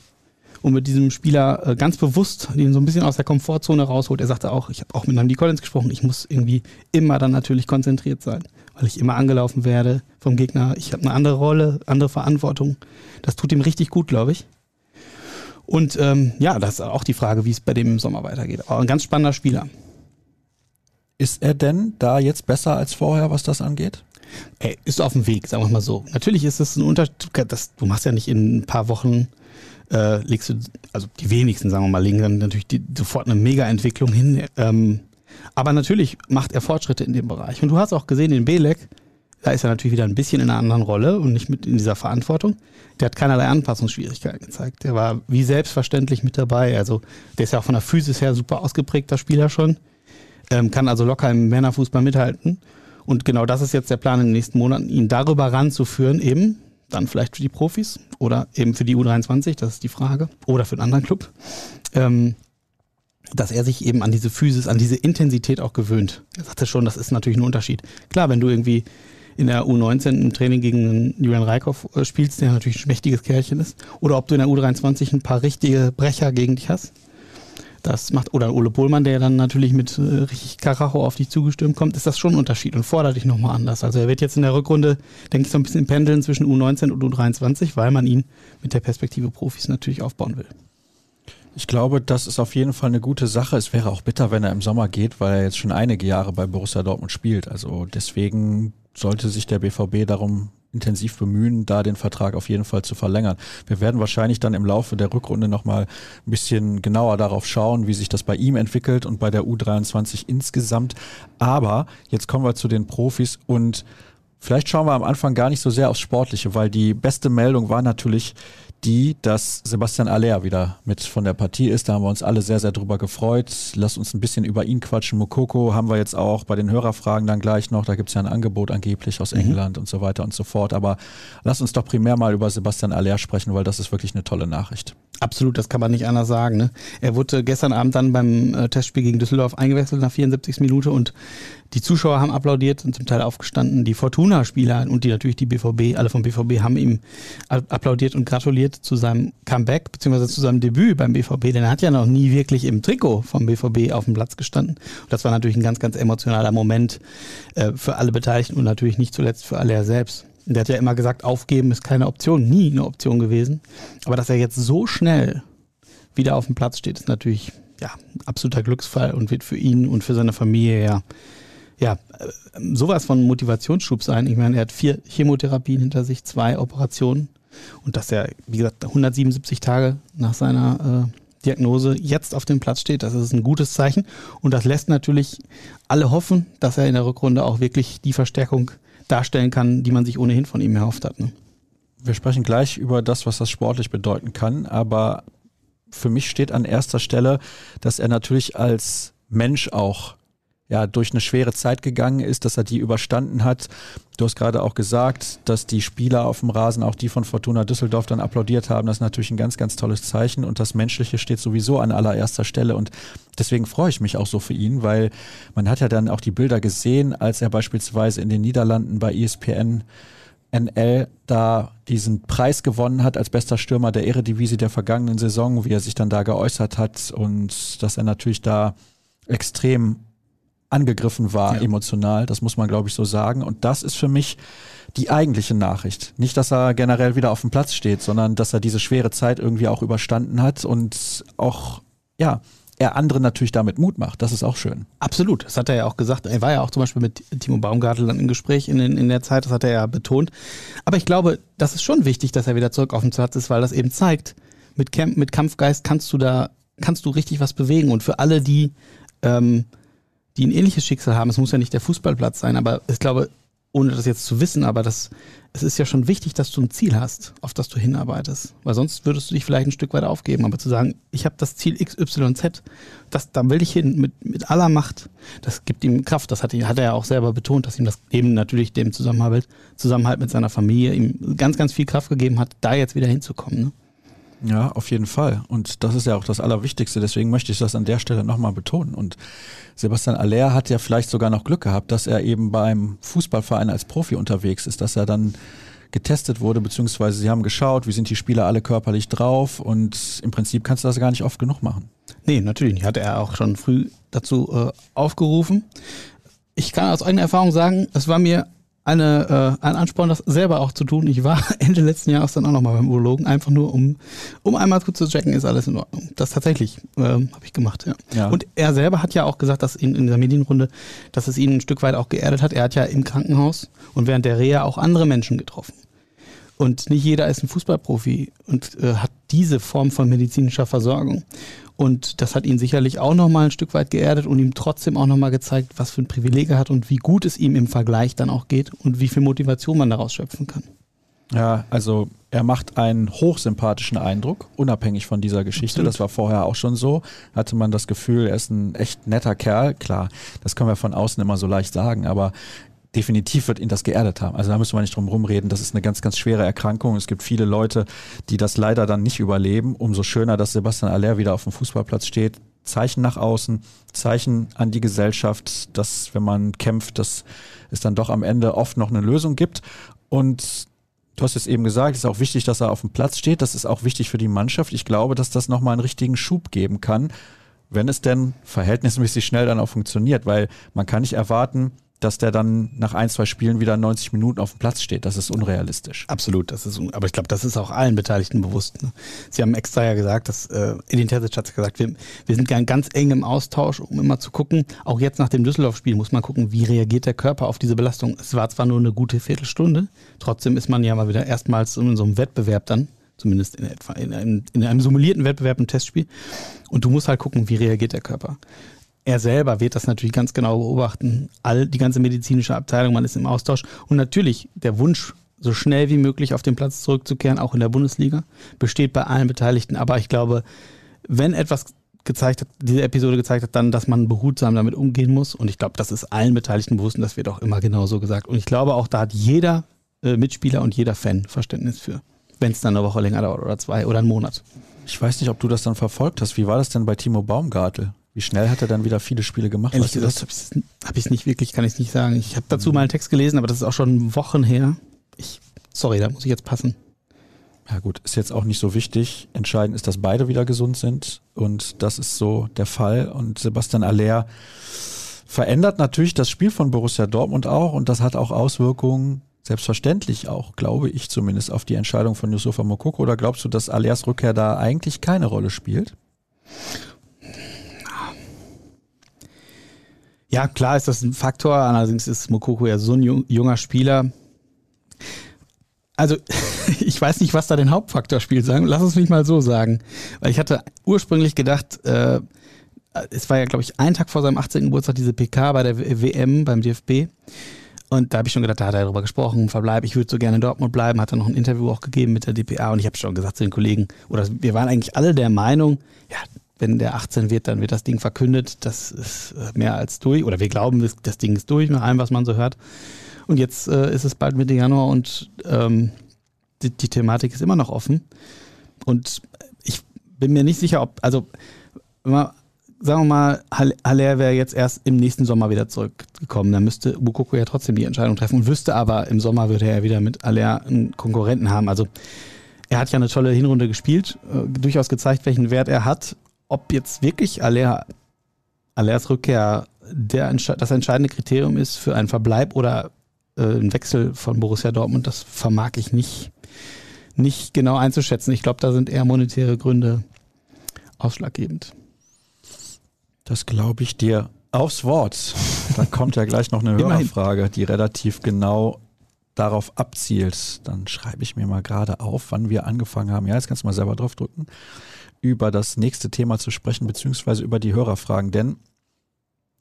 und mit diesem Spieler äh, ganz bewusst den so ein bisschen aus der Komfortzone rausholt. Er sagte auch, ich habe auch mit Namdi Collins gesprochen, ich muss irgendwie immer dann natürlich konzentriert sein, weil ich immer angelaufen werde vom Gegner. Ich habe eine andere Rolle, andere Verantwortung. Das tut ihm richtig gut, glaube ich. Und ähm, ja, das ist auch die Frage, wie es bei dem im Sommer weitergeht. Aber ein ganz spannender Spieler. Ist er denn da jetzt besser als vorher, was das angeht? Er ist auf dem Weg, sagen wir mal so. Natürlich ist es ein Unterschied. Du machst ja nicht in ein paar Wochen äh, legst du, also die wenigsten, sagen wir mal, legen dann natürlich die, sofort eine Mega-Entwicklung hin. Ähm, aber natürlich macht er Fortschritte in dem Bereich. Und du hast auch gesehen, in Belek, da ist er natürlich wieder ein bisschen in einer anderen Rolle und nicht mit in dieser Verantwortung. Der hat keinerlei Anpassungsschwierigkeiten gezeigt. Der war wie selbstverständlich mit dabei. Also der ist ja auch von der Physis her super ausgeprägter Spieler schon. Ähm, kann also locker im Männerfußball mithalten. Und genau das ist jetzt der Plan in den nächsten Monaten, ihn darüber ranzuführen, eben dann vielleicht für die Profis oder eben für die U23, das ist die Frage, oder für einen anderen Club, ähm, dass er sich eben an diese Physis, an diese Intensität auch gewöhnt. Er sagte schon, das ist natürlich ein Unterschied. Klar, wenn du irgendwie in der U19 im Training gegen Julian Reikhoff äh, spielst, der natürlich ein mächtiges Kerlchen ist, oder ob du in der U23 ein paar richtige Brecher gegen dich hast, das macht, oder Ole Pohlmann, der dann natürlich mit äh, richtig Karacho auf dich zugestürmt kommt, ist das schon ein Unterschied und fordert dich nochmal anders. Also er wird jetzt in der Rückrunde, denke ich, so ein bisschen pendeln zwischen U19 und U23, weil man ihn mit der Perspektive Profis natürlich aufbauen will. Ich glaube, das ist auf jeden Fall eine gute Sache. Es wäre auch bitter, wenn er im Sommer geht, weil er jetzt schon einige Jahre bei Borussia Dortmund spielt. Also deswegen sollte sich der BVB darum intensiv bemühen, da den Vertrag auf jeden Fall zu verlängern. Wir werden wahrscheinlich dann im Laufe der Rückrunde nochmal ein bisschen genauer darauf schauen, wie sich das bei ihm entwickelt und bei der U23 insgesamt. Aber jetzt kommen wir zu den Profis und vielleicht schauen wir am Anfang gar nicht so sehr aufs Sportliche, weil die beste Meldung war natürlich die, dass Sebastian Aller wieder mit von der Partie ist. Da haben wir uns alle sehr, sehr drüber gefreut. Lass uns ein bisschen über ihn quatschen. Mokoko haben wir jetzt auch bei den Hörerfragen dann gleich noch. Da gibt es ja ein Angebot angeblich aus mhm. England und so weiter und so fort. Aber lass uns doch primär mal über Sebastian Aller sprechen, weil das ist wirklich eine tolle Nachricht. Absolut, das kann man nicht anders sagen. Ne? Er wurde gestern Abend dann beim äh, Testspiel gegen Düsseldorf eingewechselt nach 74. Minute und die Zuschauer haben applaudiert und zum Teil aufgestanden. Die Fortuna-Spieler und die natürlich die BVB, alle vom BVB haben ihm applaudiert und gratuliert zu seinem Comeback beziehungsweise zu seinem Debüt beim BVB. Denn er hat ja noch nie wirklich im Trikot vom BVB auf dem Platz gestanden. Und das war natürlich ein ganz, ganz emotionaler Moment äh, für alle Beteiligten und natürlich nicht zuletzt für alle er selbst. Der hat ja immer gesagt, aufgeben ist keine Option, nie eine Option gewesen. Aber dass er jetzt so schnell wieder auf dem Platz steht, ist natürlich ja, ein absoluter Glücksfall und wird für ihn und für seine Familie ja ja, äh, sowas von Motivationsschub sein. Ich meine, er hat vier Chemotherapien hinter sich, zwei Operationen und dass er, wie gesagt, 177 Tage nach seiner äh, Diagnose jetzt auf dem Platz steht, das ist ein gutes Zeichen und das lässt natürlich alle hoffen, dass er in der Rückrunde auch wirklich die Verstärkung darstellen kann, die man sich ohnehin von ihm erhofft hat. Ne? Wir sprechen gleich über das, was das sportlich bedeuten kann, aber für mich steht an erster Stelle, dass er natürlich als Mensch auch ja, durch eine schwere Zeit gegangen ist, dass er die überstanden hat. Du hast gerade auch gesagt, dass die Spieler auf dem Rasen, auch die von Fortuna Düsseldorf, dann applaudiert haben. Das ist natürlich ein ganz, ganz tolles Zeichen und das Menschliche steht sowieso an allererster Stelle und deswegen freue ich mich auch so für ihn, weil man hat ja dann auch die Bilder gesehen, als er beispielsweise in den Niederlanden bei ESPN NL da diesen Preis gewonnen hat als bester Stürmer der Eredivisie der vergangenen Saison, wie er sich dann da geäußert hat und dass er natürlich da extrem angegriffen war, ja. emotional. Das muss man, glaube ich, so sagen. Und das ist für mich die eigentliche Nachricht. Nicht, dass er generell wieder auf dem Platz steht, sondern dass er diese schwere Zeit irgendwie auch überstanden hat und auch, ja, er anderen natürlich damit Mut macht. Das ist auch schön. Absolut. Das hat er ja auch gesagt. Er war ja auch zum Beispiel mit Timo Baumgartel dann im Gespräch in, in der Zeit. Das hat er ja betont. Aber ich glaube, das ist schon wichtig, dass er wieder zurück auf dem Platz ist, weil das eben zeigt, mit, Camp, mit Kampfgeist kannst du da, kannst du richtig was bewegen. Und für alle, die ähm, die ein ähnliches Schicksal haben. Es muss ja nicht der Fußballplatz sein, aber ich glaube, ohne das jetzt zu wissen, aber das, es ist ja schon wichtig, dass du ein Ziel hast, auf das du hinarbeitest. Weil sonst würdest du dich vielleicht ein Stück weit aufgeben. Aber zu sagen, ich habe das Ziel XYZ, das, da will ich hin mit, mit aller Macht, das gibt ihm Kraft. Das hat, hat er ja auch selber betont, dass ihm das eben natürlich dem Zusammenhalt, Zusammenhalt mit seiner Familie ihm ganz, ganz viel Kraft gegeben hat, da jetzt wieder hinzukommen. Ne? Ja, auf jeden Fall. Und das ist ja auch das Allerwichtigste. Deswegen möchte ich das an der Stelle nochmal betonen. Und Sebastian Aller hat ja vielleicht sogar noch Glück gehabt, dass er eben beim Fußballverein als Profi unterwegs ist, dass er dann getestet wurde, beziehungsweise sie haben geschaut, wie sind die Spieler alle körperlich drauf und im Prinzip kannst du das gar nicht oft genug machen. Nee, natürlich nicht. Hat er auch schon früh dazu äh, aufgerufen. Ich kann aus eigener Erfahrung sagen, es war mir eine, äh, ein Ansporn, das selber auch zu tun. Ich war <laughs> Ende letzten Jahres dann auch nochmal beim Urologen, einfach nur um, um einmal kurz zu checken, ist alles in Ordnung. Das tatsächlich äh, habe ich gemacht, ja. ja. Und er selber hat ja auch gesagt, dass ihn in dieser Medienrunde, dass es ihn ein Stück weit auch geerdet hat. Er hat ja im Krankenhaus und während der Reha auch andere Menschen getroffen. Und nicht jeder ist ein Fußballprofi und äh, hat diese Form von medizinischer Versorgung. Und das hat ihn sicherlich auch nochmal ein Stück weit geerdet und ihm trotzdem auch nochmal gezeigt, was für ein Privileg er hat und wie gut es ihm im Vergleich dann auch geht und wie viel Motivation man daraus schöpfen kann. Ja, also er macht einen hochsympathischen Eindruck, unabhängig von dieser Geschichte. Absolut. Das war vorher auch schon so. Hatte man das Gefühl, er ist ein echt netter Kerl. Klar, das können wir von außen immer so leicht sagen, aber definitiv wird ihn das geerdet haben. Also da müssen wir nicht drum rumreden. Das ist eine ganz, ganz schwere Erkrankung. Es gibt viele Leute, die das leider dann nicht überleben. Umso schöner, dass Sebastian Aller wieder auf dem Fußballplatz steht. Zeichen nach außen, Zeichen an die Gesellschaft, dass wenn man kämpft, dass es dann doch am Ende oft noch eine Lösung gibt. Und du hast es eben gesagt, es ist auch wichtig, dass er auf dem Platz steht. Das ist auch wichtig für die Mannschaft. Ich glaube, dass das nochmal einen richtigen Schub geben kann, wenn es denn verhältnismäßig schnell dann auch funktioniert, weil man kann nicht erwarten, dass der dann nach ein, zwei Spielen wieder 90 Minuten auf dem Platz steht. Das ist unrealistisch. Absolut, das ist, aber ich glaube, das ist auch allen Beteiligten bewusst. Ne? Sie haben extra ja gesagt, dass äh, Edin Terzic hat gesagt, wir, wir sind ganz eng im Austausch, um immer zu gucken. Auch jetzt nach dem Düsseldorf-Spiel muss man gucken, wie reagiert der Körper auf diese Belastung. Es war zwar nur eine gute Viertelstunde, trotzdem ist man ja mal wieder erstmals in so einem Wettbewerb dann zumindest in etwa in einem, in einem simulierten Wettbewerb im Testspiel. Und du musst halt gucken, wie reagiert der Körper er selber wird das natürlich ganz genau beobachten. All die ganze medizinische Abteilung, man ist im Austausch. Und natürlich der Wunsch, so schnell wie möglich auf den Platz zurückzukehren, auch in der Bundesliga, besteht bei allen Beteiligten. Aber ich glaube, wenn etwas gezeigt hat, diese Episode gezeigt hat, dann, dass man behutsam damit umgehen muss. Und ich glaube, das ist allen Beteiligten bewusst und das wird auch immer genauso gesagt. Und ich glaube, auch da hat jeder äh, Mitspieler und jeder Fan Verständnis für, wenn es dann eine Woche länger dauert oder zwei oder einen Monat. Ich weiß nicht, ob du das dann verfolgt hast. Wie war das denn bei Timo Baumgartel? Wie schnell hat er dann wieder viele Spiele gemacht? Ehrlich gesagt habe ich es hab nicht wirklich, kann ich nicht sagen. Ich habe dazu mal einen Text gelesen, aber das ist auch schon Wochen her. Ich, sorry, da muss ich jetzt passen. Ja gut, ist jetzt auch nicht so wichtig. Entscheidend ist, dass beide wieder gesund sind und das ist so der Fall. Und Sebastian Aller verändert natürlich das Spiel von Borussia Dortmund auch und das hat auch Auswirkungen, selbstverständlich auch, glaube ich zumindest, auf die Entscheidung von Yusufa Mokoko. Oder glaubst du, dass Allers Rückkehr da eigentlich keine Rolle spielt? Ja, klar ist das ein Faktor. Allerdings ist Mokoko ja so ein junger Spieler. Also, <laughs> ich weiß nicht, was da den Hauptfaktor spielt. Sagen, lass es mich mal so sagen. Weil ich hatte ursprünglich gedacht, äh, es war ja, glaube ich, ein Tag vor seinem 18. Geburtstag diese PK bei der WM beim DFB. Und da habe ich schon gedacht, da hat er darüber gesprochen, Verbleib, ich würde so gerne in Dortmund bleiben, hat er noch ein Interview auch gegeben mit der DPA und ich habe schon gesagt zu den Kollegen, oder wir waren eigentlich alle der Meinung, ja, wenn der 18 wird, dann wird das Ding verkündet. Das ist äh, mehr als durch. Oder wir glauben, das, Ding ist durch, nach allem, was man so hört. Und jetzt äh, ist es bald Mitte Januar und ähm, die, die Thematik ist immer noch offen. Und ich bin mir nicht sicher, ob, also, sagen wir mal, Haller wäre jetzt erst im nächsten Sommer wieder zurückgekommen. Dann müsste Bukoko ja trotzdem die Entscheidung treffen und wüsste aber, im Sommer würde er wieder mit Haller einen Konkurrenten haben. Also, er hat ja eine tolle Hinrunde gespielt, äh, durchaus gezeigt, welchen Wert er hat. Ob jetzt wirklich Aller, Allers Rückkehr der, das entscheidende Kriterium ist für einen Verbleib oder äh, einen Wechsel von Borussia Dortmund, das vermag ich nicht, nicht genau einzuschätzen. Ich glaube, da sind eher monetäre Gründe ausschlaggebend. Das glaube ich dir aufs Wort. Da kommt ja gleich noch eine <laughs> Hörerfrage, die relativ genau darauf abzielt, dann schreibe ich mir mal gerade auf, wann wir angefangen haben. Ja, jetzt kannst du mal selber drauf drücken, über das nächste Thema zu sprechen, beziehungsweise über die Hörerfragen. Denn,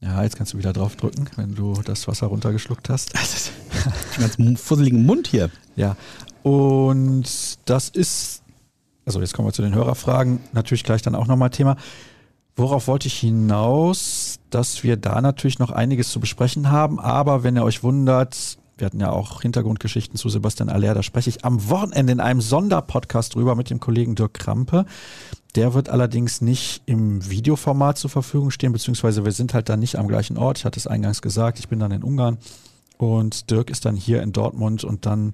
ja, jetzt kannst du wieder drauf drücken, wenn du das Wasser runtergeschluckt hast. <laughs> ganz fusseligen Mund hier. Ja, und das ist, also jetzt kommen wir zu den Hörerfragen, natürlich gleich dann auch nochmal Thema. Worauf wollte ich hinaus? Dass wir da natürlich noch einiges zu besprechen haben, aber wenn ihr euch wundert, wir hatten ja auch Hintergrundgeschichten zu Sebastian Aller. Da spreche ich am Wochenende in einem Sonderpodcast drüber mit dem Kollegen Dirk Krampe. Der wird allerdings nicht im Videoformat zur Verfügung stehen, beziehungsweise wir sind halt dann nicht am gleichen Ort. Ich hatte es eingangs gesagt, ich bin dann in Ungarn und Dirk ist dann hier in Dortmund und dann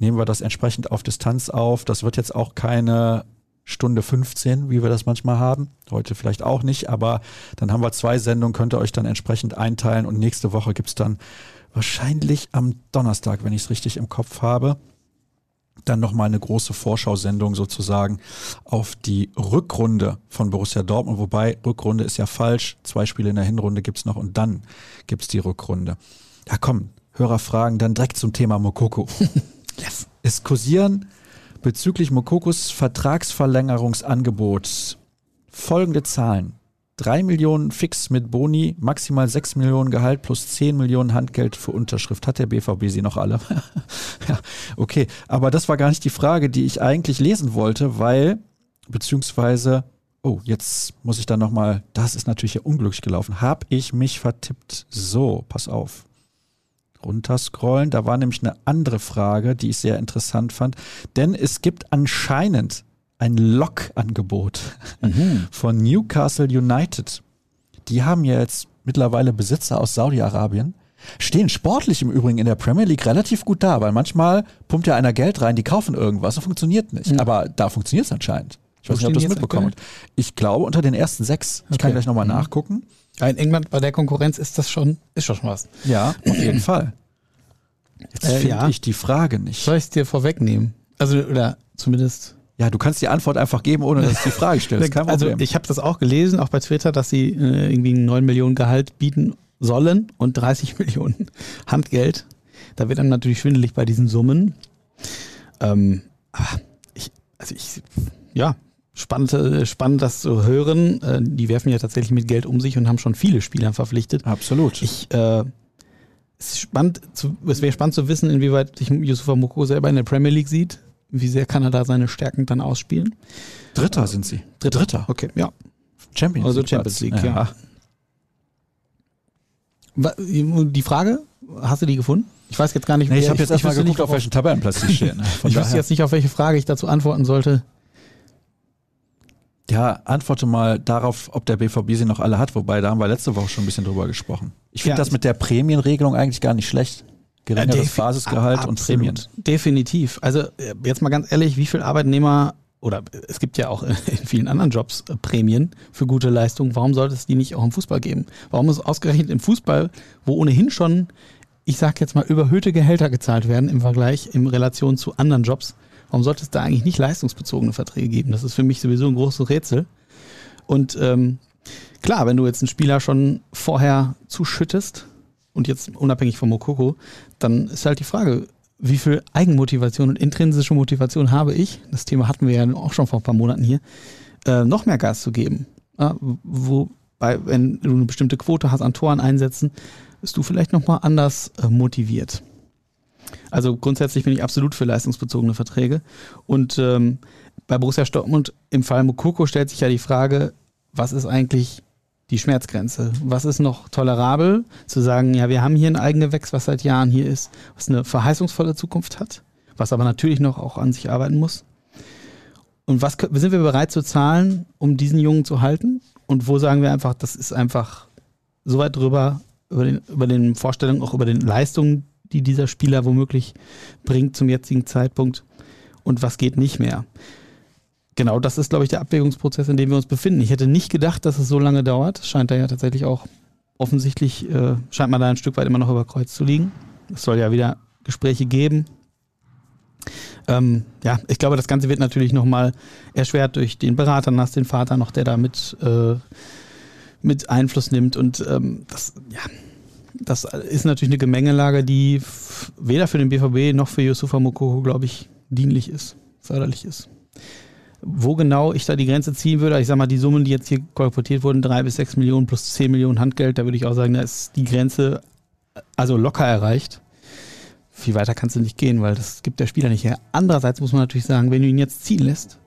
nehmen wir das entsprechend auf Distanz auf. Das wird jetzt auch keine Stunde 15, wie wir das manchmal haben. Heute vielleicht auch nicht, aber dann haben wir zwei Sendungen, könnt ihr euch dann entsprechend einteilen und nächste Woche gibt es dann wahrscheinlich am Donnerstag, wenn ich es richtig im Kopf habe, dann nochmal eine große Vorschau-Sendung sozusagen auf die Rückrunde von Borussia Dortmund. Wobei Rückrunde ist ja falsch. Zwei Spiele in der Hinrunde gibt's noch und dann gibt's die Rückrunde. Ja, komm, Hörerfragen dann direkt zum Thema Mokoko. <laughs> yes. Es kursieren bezüglich Mokokos Vertragsverlängerungsangebot folgende Zahlen. 3 Millionen fix mit Boni, maximal 6 Millionen Gehalt plus 10 Millionen Handgeld für Unterschrift. Hat der BVB sie noch alle? <laughs> ja, okay. Aber das war gar nicht die Frage, die ich eigentlich lesen wollte, weil, beziehungsweise, oh, jetzt muss ich dann nochmal, das ist natürlich ja unglücklich gelaufen. Hab ich mich vertippt? So, pass auf. Runterscrollen. Da war nämlich eine andere Frage, die ich sehr interessant fand. Denn es gibt anscheinend ein Lok-Angebot <laughs> mhm. von Newcastle United. Die haben ja jetzt mittlerweile Besitzer aus Saudi-Arabien. Stehen sportlich im Übrigen in der Premier League relativ gut da, weil manchmal pumpt ja einer Geld rein, die kaufen irgendwas und funktioniert nicht. Mhm. Aber da funktioniert es anscheinend. Ich weiß nicht, ob du es mitbekommen hast. Ich glaube unter den ersten sechs. Ich okay. kann gleich nochmal mhm. nachgucken. in England bei der Konkurrenz ist das schon, ist schon was. Ja, auf jeden <clears throat> Fall. Jetzt äh, finde ja. ich die Frage nicht. Soll ich es dir vorwegnehmen? Also, oder zumindest ja, du kannst die Antwort einfach geben, ohne dass du die Frage stellst. <laughs> Kein also ich habe das auch gelesen, auch bei Twitter, dass sie äh, irgendwie einen 9 Millionen Gehalt bieten sollen und 30 <laughs> Millionen Handgeld. Da wird dann natürlich schwindelig bei diesen Summen. Ähm, ich, also ich, ja, spannend, äh, spannend das zu hören. Äh, die werfen ja tatsächlich mit Geld um sich und haben schon viele Spieler verpflichtet. Absolut. Ich, äh, es, spannend zu, es wäre spannend zu wissen, inwieweit sich Yusufa Moko selber in der Premier League sieht wie sehr kann er da seine Stärken dann ausspielen? Dritter sind sie. Dritter, Dritter. okay, ja. Champions also League. Also Champions League, ja. ja. Die Frage, hast du die gefunden? Ich weiß jetzt gar nicht. Nee, ich habe jetzt erstmal geguckt, nicht, auf welchen Tabellenplatz die stehen. <laughs> ich wüsste jetzt nicht, auf welche Frage ich dazu antworten sollte. Ja, antworte mal darauf, ob der BVB sie noch alle hat, wobei da haben wir letzte Woche schon ein bisschen drüber gesprochen. Ich finde ja, das mit der Prämienregelung eigentlich gar nicht schlecht. Geringeres ja, Basisgehalt und Prämien. Definitiv. Also äh, jetzt mal ganz ehrlich, wie viele Arbeitnehmer oder es gibt ja auch <laughs> in vielen anderen Jobs äh, Prämien für gute Leistungen. Warum sollte es die nicht auch im Fußball geben? Warum muss ausgerechnet im Fußball, wo ohnehin schon, ich sag jetzt mal, überhöhte Gehälter gezahlt werden im Vergleich, in Relation zu anderen Jobs, warum sollte es da eigentlich nicht leistungsbezogene Verträge geben? Das ist für mich sowieso ein großes Rätsel. Und ähm, klar, wenn du jetzt einen Spieler schon vorher zuschüttest, und jetzt unabhängig von Mokoko, dann ist halt die Frage, wie viel Eigenmotivation und intrinsische Motivation habe ich, das Thema hatten wir ja auch schon vor ein paar Monaten hier, äh, noch mehr Gas zu geben. Ja, wobei, wenn du eine bestimmte Quote hast an Toren einsetzen, bist du vielleicht nochmal anders äh, motiviert. Also grundsätzlich bin ich absolut für leistungsbezogene Verträge. Und ähm, bei Borussia Dortmund im Fall Mokoko stellt sich ja die Frage, was ist eigentlich die Schmerzgrenze? Was ist noch tolerabel? Zu sagen, ja, wir haben hier ein Eigengewächs, was seit Jahren hier ist, was eine verheißungsvolle Zukunft hat, was aber natürlich noch auch an sich arbeiten muss. Und was sind wir bereit zu zahlen, um diesen Jungen zu halten? Und wo sagen wir einfach, das ist einfach so weit drüber, über den, über den Vorstellungen, auch über den Leistungen, die dieser Spieler womöglich bringt zum jetzigen Zeitpunkt und was geht nicht mehr. Genau das ist, glaube ich, der Abwägungsprozess, in dem wir uns befinden. Ich hätte nicht gedacht, dass es so lange dauert. Scheint da ja tatsächlich auch offensichtlich, äh, scheint man da ein Stück weit immer noch über Kreuz zu liegen. Es soll ja wieder Gespräche geben. Ähm, ja, ich glaube, das Ganze wird natürlich nochmal erschwert durch den Berater, hast den Vater noch, der da mit, äh, mit Einfluss nimmt. Und ähm, das, ja, das ist natürlich eine Gemengelage, die weder für den BVB noch für Yusufa Mokoko, glaube ich, dienlich ist, förderlich ist. Wo genau ich da die Grenze ziehen würde, ich sage mal, die Summen, die jetzt hier kolportiert wurden, drei bis sechs Millionen plus zehn Millionen Handgeld, da würde ich auch sagen, da ist die Grenze also locker erreicht. Viel weiter kannst du nicht gehen, weil das gibt der Spieler nicht her. Andererseits muss man natürlich sagen, wenn du ihn jetzt ziehen lässt,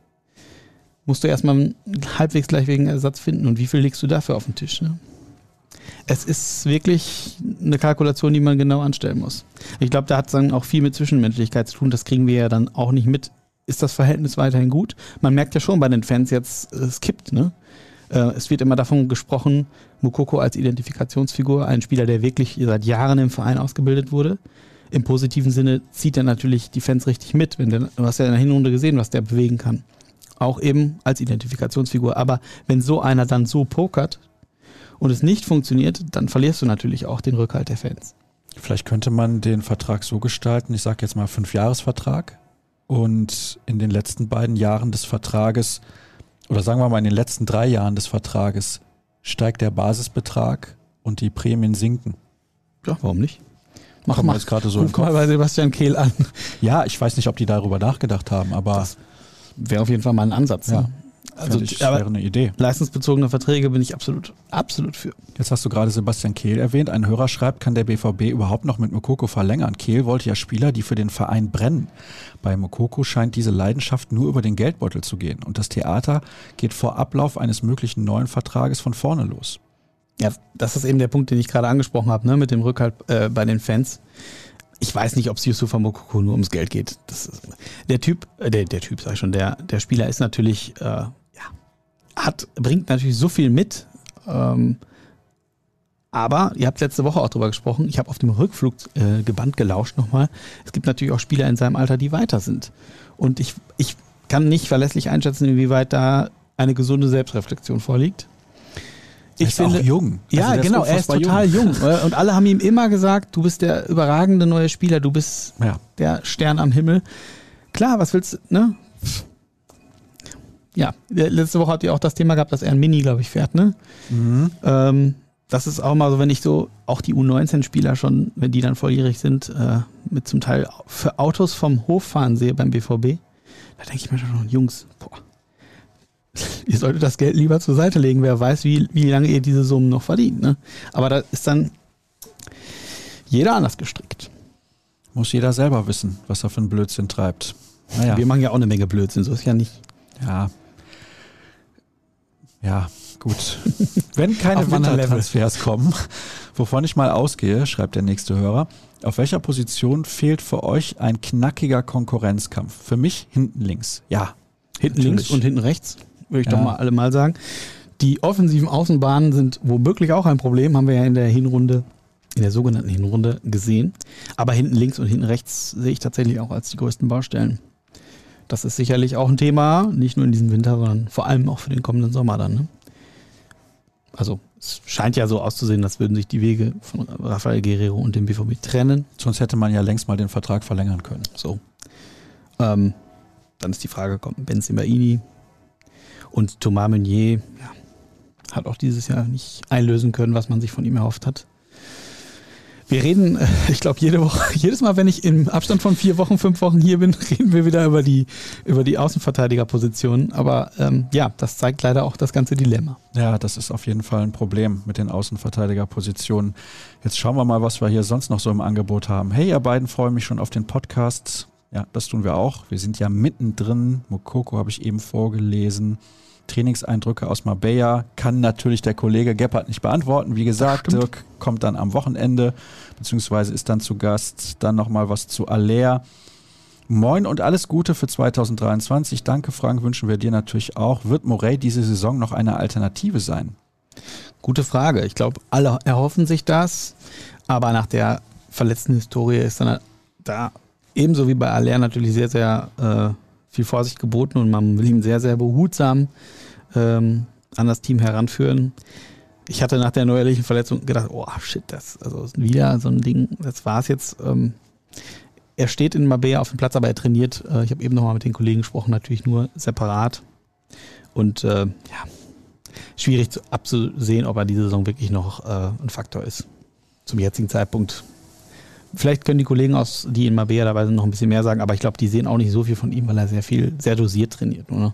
musst du erstmal halbwegs gleichwertigen Ersatz finden. Und wie viel legst du dafür auf den Tisch? Ne? es ist wirklich eine Kalkulation, die man genau anstellen muss. Ich glaube, da hat es dann auch viel mit Zwischenmenschlichkeit zu tun. Das kriegen wir ja dann auch nicht mit. Ist das Verhältnis weiterhin gut? Man merkt ja schon bei den Fans jetzt, es kippt, ne? Äh, es wird immer davon gesprochen, Mukoko als Identifikationsfigur, ein Spieler, der wirklich seit Jahren im Verein ausgebildet wurde. Im positiven Sinne zieht er natürlich die Fans richtig mit. Wenn der, du hast ja in der Hinrunde gesehen, was der bewegen kann. Auch eben als Identifikationsfigur. Aber wenn so einer dann so pokert, und es nicht funktioniert, dann verlierst du natürlich auch den Rückhalt der Fans. Vielleicht könnte man den Vertrag so gestalten, ich sage jetzt mal Fünfjahresvertrag und in den letzten beiden Jahren des Vertrages oder sagen wir mal in den letzten drei Jahren des Vertrages steigt der Basisbetrag und die Prämien sinken. Ja, warum nicht? Mach mal jetzt gerade so Ruf mal bei Sebastian Kehl an. Ja, ich weiß nicht, ob die darüber nachgedacht haben, aber wäre auf jeden Fall mal ein Ansatz. Ja. Ne? Also, ich, das wäre eine Idee. Leistungsbezogene Verträge bin ich absolut, absolut für. Jetzt hast du gerade Sebastian Kehl erwähnt. Ein Hörer schreibt, kann der BVB überhaupt noch mit Mokoko verlängern? Kehl wollte ja Spieler, die für den Verein brennen. Bei Mokoko scheint diese Leidenschaft nur über den Geldbeutel zu gehen. Und das Theater geht vor Ablauf eines möglichen neuen Vertrages von vorne los. Ja, das ist eben der Punkt, den ich gerade angesprochen habe, ne, mit dem Rückhalt äh, bei den Fans ich weiß nicht, ob es Yusufa Mokoko nur ums Geld geht. Ist, der Typ, äh, der, der Typ, sag ich schon, der, der Spieler ist natürlich äh, hat, bringt natürlich so viel mit. Ähm, aber ihr habt letzte Woche auch drüber gesprochen. Ich habe auf dem Rückflug äh, gebannt gelauscht nochmal. Es gibt natürlich auch Spieler in seinem Alter, die weiter sind. Und ich, ich kann nicht verlässlich einschätzen, inwieweit da eine gesunde Selbstreflexion vorliegt. Ich er ist finde, auch jung. Also ja, genau, er ist total jung. jung. <laughs> Und alle haben ihm immer gesagt, du bist der überragende neue Spieler, du bist ja. der Stern am Himmel. Klar, was willst du, ne? ja, letzte Woche habt ihr auch das Thema gehabt, dass er ein Mini, glaube ich, fährt, ne? Mhm. Ähm, das ist auch mal so, wenn ich so auch die U19-Spieler schon, wenn die dann volljährig sind, äh, mit zum Teil für Autos vom Hof fahren sehe beim BVB, da denke ich mir schon, Jungs, boah, <laughs> ihr solltet das Geld lieber zur Seite legen, wer weiß, wie, wie lange ihr diese Summen noch verdient. Ne? Aber da ist dann jeder anders gestrickt. Muss jeder selber wissen, was er für einen Blödsinn treibt. Naja. Wir machen ja auch eine Menge Blödsinn, so ist ja nicht. Ja, ja, gut. <laughs> Wenn keine Wintertransfers kommen, wovon ich mal ausgehe, schreibt der nächste Hörer, auf welcher Position fehlt für euch ein knackiger Konkurrenzkampf? Für mich hinten links. Ja. Hinten natürlich. links und hinten rechts, würde ich ja. doch mal alle mal sagen. Die offensiven Außenbahnen sind womöglich auch ein Problem, haben wir ja in der Hinrunde, in der sogenannten Hinrunde gesehen. Aber hinten links und hinten rechts sehe ich tatsächlich auch als die größten Baustellen. Das ist sicherlich auch ein Thema, nicht nur in diesem Winter, sondern vor allem auch für den kommenden Sommer dann. Ne? Also es scheint ja so auszusehen, als würden sich die Wege von Rafael Guerrero und dem BVB trennen. Sonst hätte man ja längst mal den Vertrag verlängern können. So. Ähm, dann ist die Frage, kommt Benzemaini und Thomas Meunier ja, hat auch dieses Jahr nicht einlösen können, was man sich von ihm erhofft hat. Wir reden, äh, ich glaube, jede Woche, <laughs> jedes Mal, wenn ich im Abstand von vier Wochen, fünf Wochen hier bin, <laughs> reden wir wieder über die, über die Außenverteidigerposition. Aber ähm, ja, das zeigt leider auch das ganze Dilemma. Ja, das ist auf jeden Fall ein Problem mit den Außenverteidigerpositionen. Jetzt schauen wir mal, was wir hier sonst noch so im Angebot haben. Hey, ihr beiden freuen mich schon auf den Podcast. Ja, das tun wir auch. Wir sind ja mittendrin. Mokoko habe ich eben vorgelesen. Trainingseindrücke aus Marbella kann natürlich der Kollege Gebhardt nicht beantworten. Wie gesagt, Dirk kommt dann am Wochenende, beziehungsweise ist dann zu Gast. Dann nochmal was zu Aller. Moin und alles Gute für 2023. Danke, Frank, wünschen wir dir natürlich auch. Wird Morey diese Saison noch eine Alternative sein? Gute Frage. Ich glaube, alle erhoffen sich das, aber nach der verletzten Historie ist dann da ebenso wie bei Aller natürlich sehr, sehr äh, viel Vorsicht geboten und man will ihn sehr, sehr behutsam ähm, an das Team heranführen. Ich hatte nach der neuerlichen Verletzung gedacht, oh shit, das also wieder so ein Ding, das war es jetzt. Ähm, er steht in Mabea auf dem Platz, aber er trainiert. Äh, ich habe eben nochmal mit den Kollegen gesprochen, natürlich nur separat. Und äh, ja, schwierig zu, abzusehen, ob er diese Saison wirklich noch äh, ein Faktor ist. Zum jetzigen Zeitpunkt. Vielleicht können die Kollegen aus, die in Mabea dabei sind, noch ein bisschen mehr sagen, aber ich glaube, die sehen auch nicht so viel von ihm, weil er sehr viel, sehr dosiert trainiert, oder?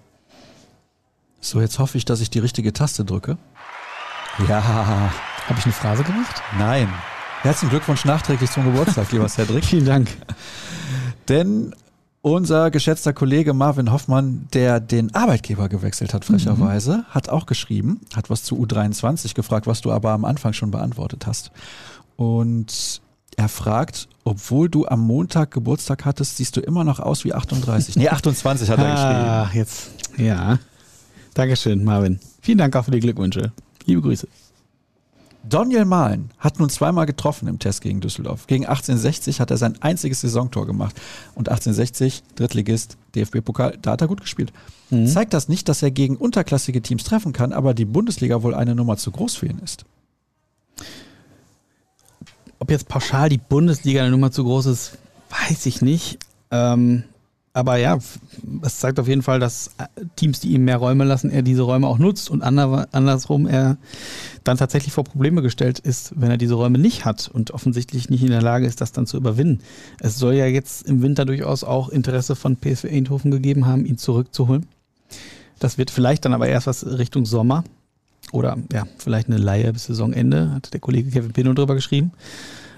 So, jetzt hoffe ich, dass ich die richtige Taste drücke. Ja. Habe ich eine Phrase gemacht? Nein. Herzlichen Glückwunsch nachträglich zum Geburtstag, <laughs> lieber Cedric. Vielen Dank. Denn unser geschätzter Kollege Marvin Hoffmann, der den Arbeitgeber gewechselt hat, frecherweise, mhm. hat auch geschrieben, hat was zu U23 gefragt, was du aber am Anfang schon beantwortet hast. Und er fragt, obwohl du am Montag Geburtstag hattest, siehst du immer noch aus wie 38. Nee, 28 hat er geschrieben. Ach, jetzt. Ja. Dankeschön, Marvin. Vielen Dank auch für die Glückwünsche. Liebe Grüße. Daniel Mahlen hat nun zweimal getroffen im Test gegen Düsseldorf. Gegen 1860 hat er sein einziges Saisontor gemacht. Und 1860, Drittligist, DFB-Pokal, da hat er gut gespielt. Mhm. Zeigt das nicht, dass er gegen unterklassige Teams treffen kann, aber die Bundesliga wohl eine Nummer zu groß für ihn ist? Ob jetzt pauschal die Bundesliga eine Nummer zu groß ist, weiß ich nicht. Ähm, aber ja, es zeigt auf jeden Fall, dass äh, Teams, die ihm mehr Räume lassen, er diese Räume auch nutzt und andersrum er dann tatsächlich vor Probleme gestellt ist, wenn er diese Räume nicht hat und offensichtlich nicht in der Lage ist, das dann zu überwinden. Es soll ja jetzt im Winter durchaus auch Interesse von PSV Eindhoven gegeben haben, ihn zurückzuholen. Das wird vielleicht dann aber erst was Richtung Sommer oder ja, vielleicht eine Laie bis Saisonende, hat der Kollege Kevin Pino drüber geschrieben.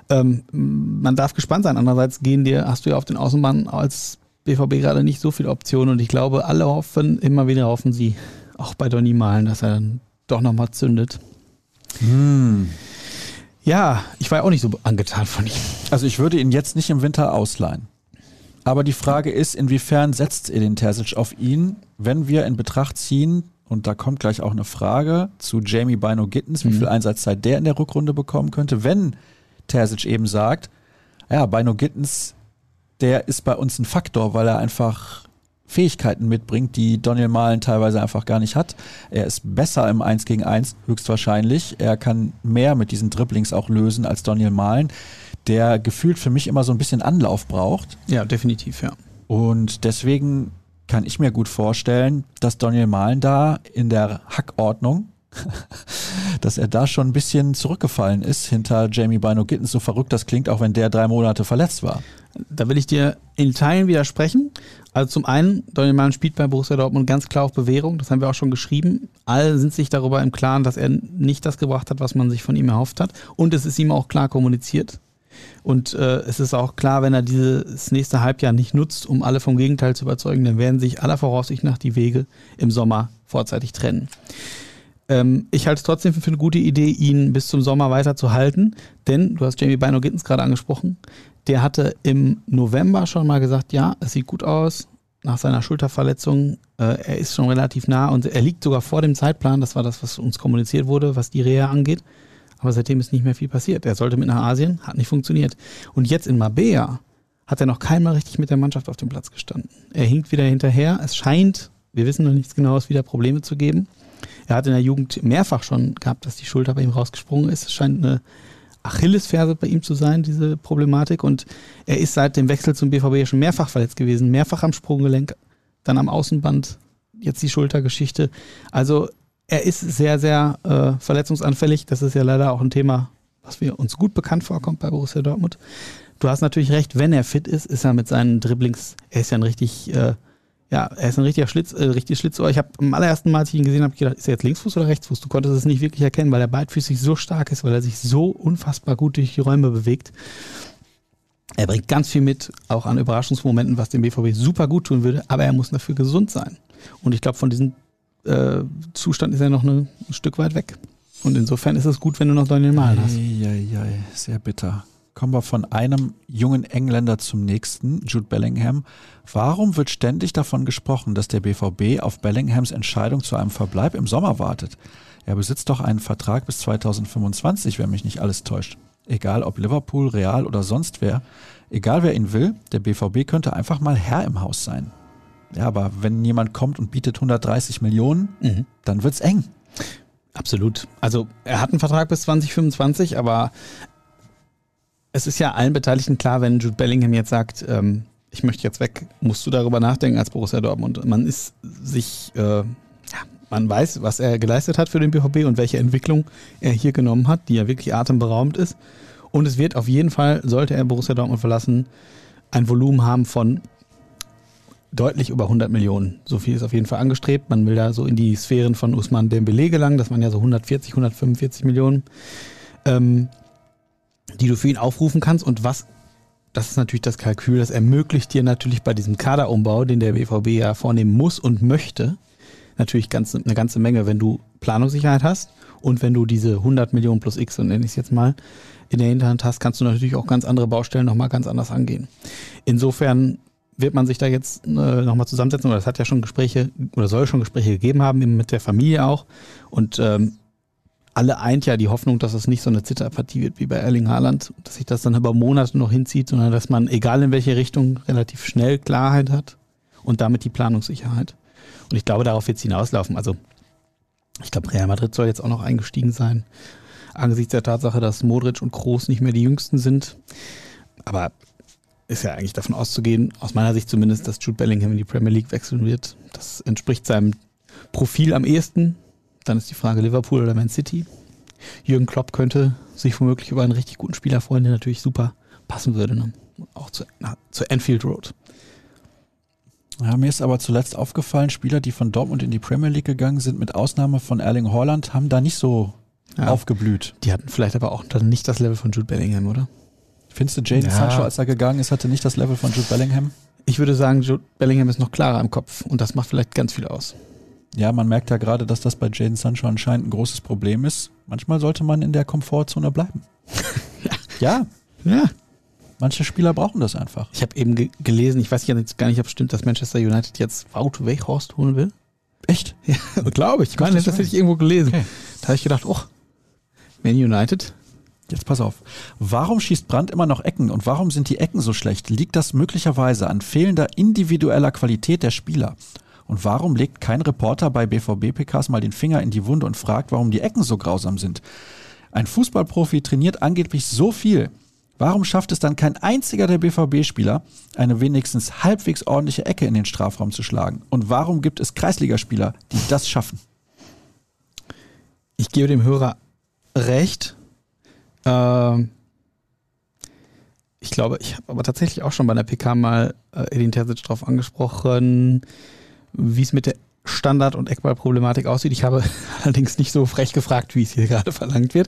Ähm, man darf gespannt sein. Andererseits gehen dir, hast du ja auf den Außenbahn als BVB gerade nicht so viele Optionen und ich glaube, alle hoffen, immer wieder hoffen sie, auch bei Donny Malen, dass er dann doch nochmal zündet. Hm. Ja, ich war ja auch nicht so angetan von ihm. Also ich würde ihn jetzt nicht im Winter ausleihen. Aber die Frage ist, inwiefern setzt Edin Terzic auf ihn, wenn wir in Betracht ziehen, und da kommt gleich auch eine Frage zu Jamie Bino Gittens, wie mhm. viel Einsatzzeit der in der Rückrunde bekommen könnte, wenn Terzic eben sagt, ja, Bino Gittens der ist bei uns ein Faktor, weil er einfach Fähigkeiten mitbringt, die Daniel Mahlen teilweise einfach gar nicht hat. Er ist besser im 1 gegen 1, höchstwahrscheinlich. Er kann mehr mit diesen Dribblings auch lösen als Daniel Mahlen, der gefühlt für mich immer so ein bisschen Anlauf braucht. Ja, definitiv, ja. Und deswegen kann ich mir gut vorstellen, dass Daniel Mahlen da in der Hackordnung <laughs> dass er da schon ein bisschen zurückgefallen ist hinter Jamie Bino Gittens, so verrückt das klingt, auch wenn der drei Monate verletzt war. Da will ich dir in Teilen widersprechen. Also zum einen, Daniel Mahlen spielt bei Borussia Dortmund ganz klar auf Bewährung, das haben wir auch schon geschrieben. Alle sind sich darüber im Klaren, dass er nicht das gebracht hat, was man sich von ihm erhofft hat. Und es ist ihm auch klar kommuniziert. Und äh, es ist auch klar, wenn er dieses nächste Halbjahr nicht nutzt, um alle vom Gegenteil zu überzeugen, dann werden sich aller Voraussicht nach die Wege im Sommer vorzeitig trennen. Ähm, ich halte es trotzdem für eine gute Idee, ihn bis zum Sommer weiter zu halten, denn du hast Jamie Bino Gittens gerade angesprochen. Der hatte im November schon mal gesagt, ja, es sieht gut aus nach seiner Schulterverletzung. Äh, er ist schon relativ nah und er liegt sogar vor dem Zeitplan. Das war das, was uns kommuniziert wurde, was die Reha angeht. Aber seitdem ist nicht mehr viel passiert. Er sollte mit nach Asien, hat nicht funktioniert. Und jetzt in Mabea hat er noch keinmal richtig mit der Mannschaft auf dem Platz gestanden. Er hinkt wieder hinterher. Es scheint, wir wissen noch nichts genaues, wieder Probleme zu geben. Er hat in der Jugend mehrfach schon gehabt, dass die Schulter bei ihm rausgesprungen ist. Es scheint eine Achillesferse bei ihm zu sein, diese Problematik. Und er ist seit dem Wechsel zum BVB schon mehrfach verletzt gewesen, mehrfach am Sprunggelenk, dann am Außenband, jetzt die Schultergeschichte. Also er ist sehr, sehr äh, verletzungsanfällig. Das ist ja leider auch ein Thema, was wir uns gut bekannt vorkommt bei Borussia Dortmund. Du hast natürlich recht, wenn er fit ist, ist er mit seinen Dribblings, er ist ja ein richtig äh, ja, er ist ein richtiger Schlitz, äh, richtig Schlitzohr. Ich habe am allerersten Mal, als ich ihn gesehen habe, gedacht, ist er jetzt Linksfuß oder Rechtsfuß? Du konntest es nicht wirklich erkennen, weil er beidfüßig so stark ist, weil er sich so unfassbar gut durch die Räume bewegt. Er bringt ganz viel mit, auch an Überraschungsmomenten, was dem BVB super gut tun würde, aber er muss dafür gesund sein. Und ich glaube, von diesen Zustand ist ja noch ein Stück weit weg. Und insofern ist es gut, wenn du noch Daniel Mahlen hast. Eieiei, sehr bitter. Kommen wir von einem jungen Engländer zum nächsten, Jude Bellingham. Warum wird ständig davon gesprochen, dass der BVB auf Bellinghams Entscheidung zu einem Verbleib im Sommer wartet? Er besitzt doch einen Vertrag bis 2025, wenn mich nicht alles täuscht. Egal ob Liverpool, Real oder sonst wer, egal wer ihn will, der BVB könnte einfach mal Herr im Haus sein. Ja, aber wenn jemand kommt und bietet 130 Millionen, Mhm. dann wird's eng. Absolut. Also er hat einen Vertrag bis 2025, aber es ist ja allen Beteiligten klar, wenn Jude Bellingham jetzt sagt, ähm, ich möchte jetzt weg, musst du darüber nachdenken als Borussia Dortmund. Man ist sich, äh, ja, man weiß, was er geleistet hat für den BVB und welche Entwicklung er hier genommen hat, die ja wirklich atemberaubend ist. Und es wird auf jeden Fall, sollte er Borussia Dortmund verlassen, ein Volumen haben von deutlich über 100 Millionen. So viel ist auf jeden Fall angestrebt. Man will da so in die Sphären von Usman Dembele gelangen. Das waren ja so 140, 145 Millionen, ähm, die du für ihn aufrufen kannst. Und was, das ist natürlich das Kalkül, das ermöglicht dir natürlich bei diesem Kaderumbau, den der BVB ja vornehmen muss und möchte, natürlich ganz, eine ganze Menge, wenn du Planungssicherheit hast und wenn du diese 100 Millionen plus X, so nenne ich es jetzt mal, in der Hinterhand hast, kannst du natürlich auch ganz andere Baustellen nochmal ganz anders angehen. Insofern wird man sich da jetzt äh, nochmal zusammensetzen, oder es hat ja schon Gespräche, oder soll schon Gespräche gegeben haben, eben mit der Familie auch. Und ähm, alle eint ja die Hoffnung, dass es nicht so eine Zitterpartie wird wie bei Erling Haaland, dass sich das dann über Monate noch hinzieht, sondern dass man, egal in welche Richtung, relativ schnell Klarheit hat und damit die Planungssicherheit. Und ich glaube, darauf wird es hinauslaufen. Also ich glaube, Real Madrid soll jetzt auch noch eingestiegen sein, angesichts der Tatsache, dass Modric und Kroos nicht mehr die Jüngsten sind. Aber ist ja eigentlich davon auszugehen, aus meiner Sicht zumindest, dass Jude Bellingham in die Premier League wechseln wird. Das entspricht seinem Profil am ehesten. Dann ist die Frage Liverpool oder Man City. Jürgen Klopp könnte sich womöglich über einen richtig guten Spieler freuen, der natürlich super passen würde. Ne? Auch zu, na, zu Anfield Road. Ja, mir ist aber zuletzt aufgefallen, Spieler, die von Dortmund in die Premier League gegangen sind, mit Ausnahme von Erling Haaland, haben da nicht so Ja. aufgeblüht. Die hatten vielleicht aber auch dann nicht das Level von Jude Bellingham, oder? Findest du, Jaden Ja. Sancho, als er gegangen ist, hatte nicht das Level von Jude Bellingham? Ich würde sagen, Jude Bellingham ist noch klarer im Kopf und das macht vielleicht ganz viel aus. Ja, man merkt ja gerade, dass das bei Jaden Sancho anscheinend ein großes Problem ist. Manchmal sollte man in der Komfortzone bleiben. <laughs> ja, Ja. manche Spieler brauchen das einfach. Ich habe eben ge gelesen, ich weiß jetzt gar nicht, ob es stimmt, dass Manchester United jetzt Wout Weghorst holen will. Echt? <laughs> Ja, glaube ich. Ich meine, das hätte ich irgendwo gelesen. Okay. Da habe ich gedacht, oh, Man United. Jetzt pass auf. Warum schießt Brandt immer noch Ecken und warum sind die Ecken so schlecht? Liegt das möglicherweise an fehlender individueller Qualität der Spieler? Und warum legt kein Reporter bei BVB-PKs mal den Finger in die Wunde und fragt, warum die Ecken so grausam sind? Ein Fußballprofi trainiert angeblich so viel. Warum schafft es dann kein einziger der BVB-Spieler, eine wenigstens halbwegs ordentliche Ecke in den Strafraum zu schlagen? Und warum gibt es Kreisligaspieler, die das schaffen? Ich gebe dem Hörer recht. Ähm, ich glaube, ich habe aber tatsächlich auch schon bei der PK mal äh, Edin Terzic drauf angesprochen, wie es mit der Standard- und Eckballproblematik aussieht. Ich habe <laughs> allerdings nicht so frech gefragt, wie es hier gerade verlangt wird.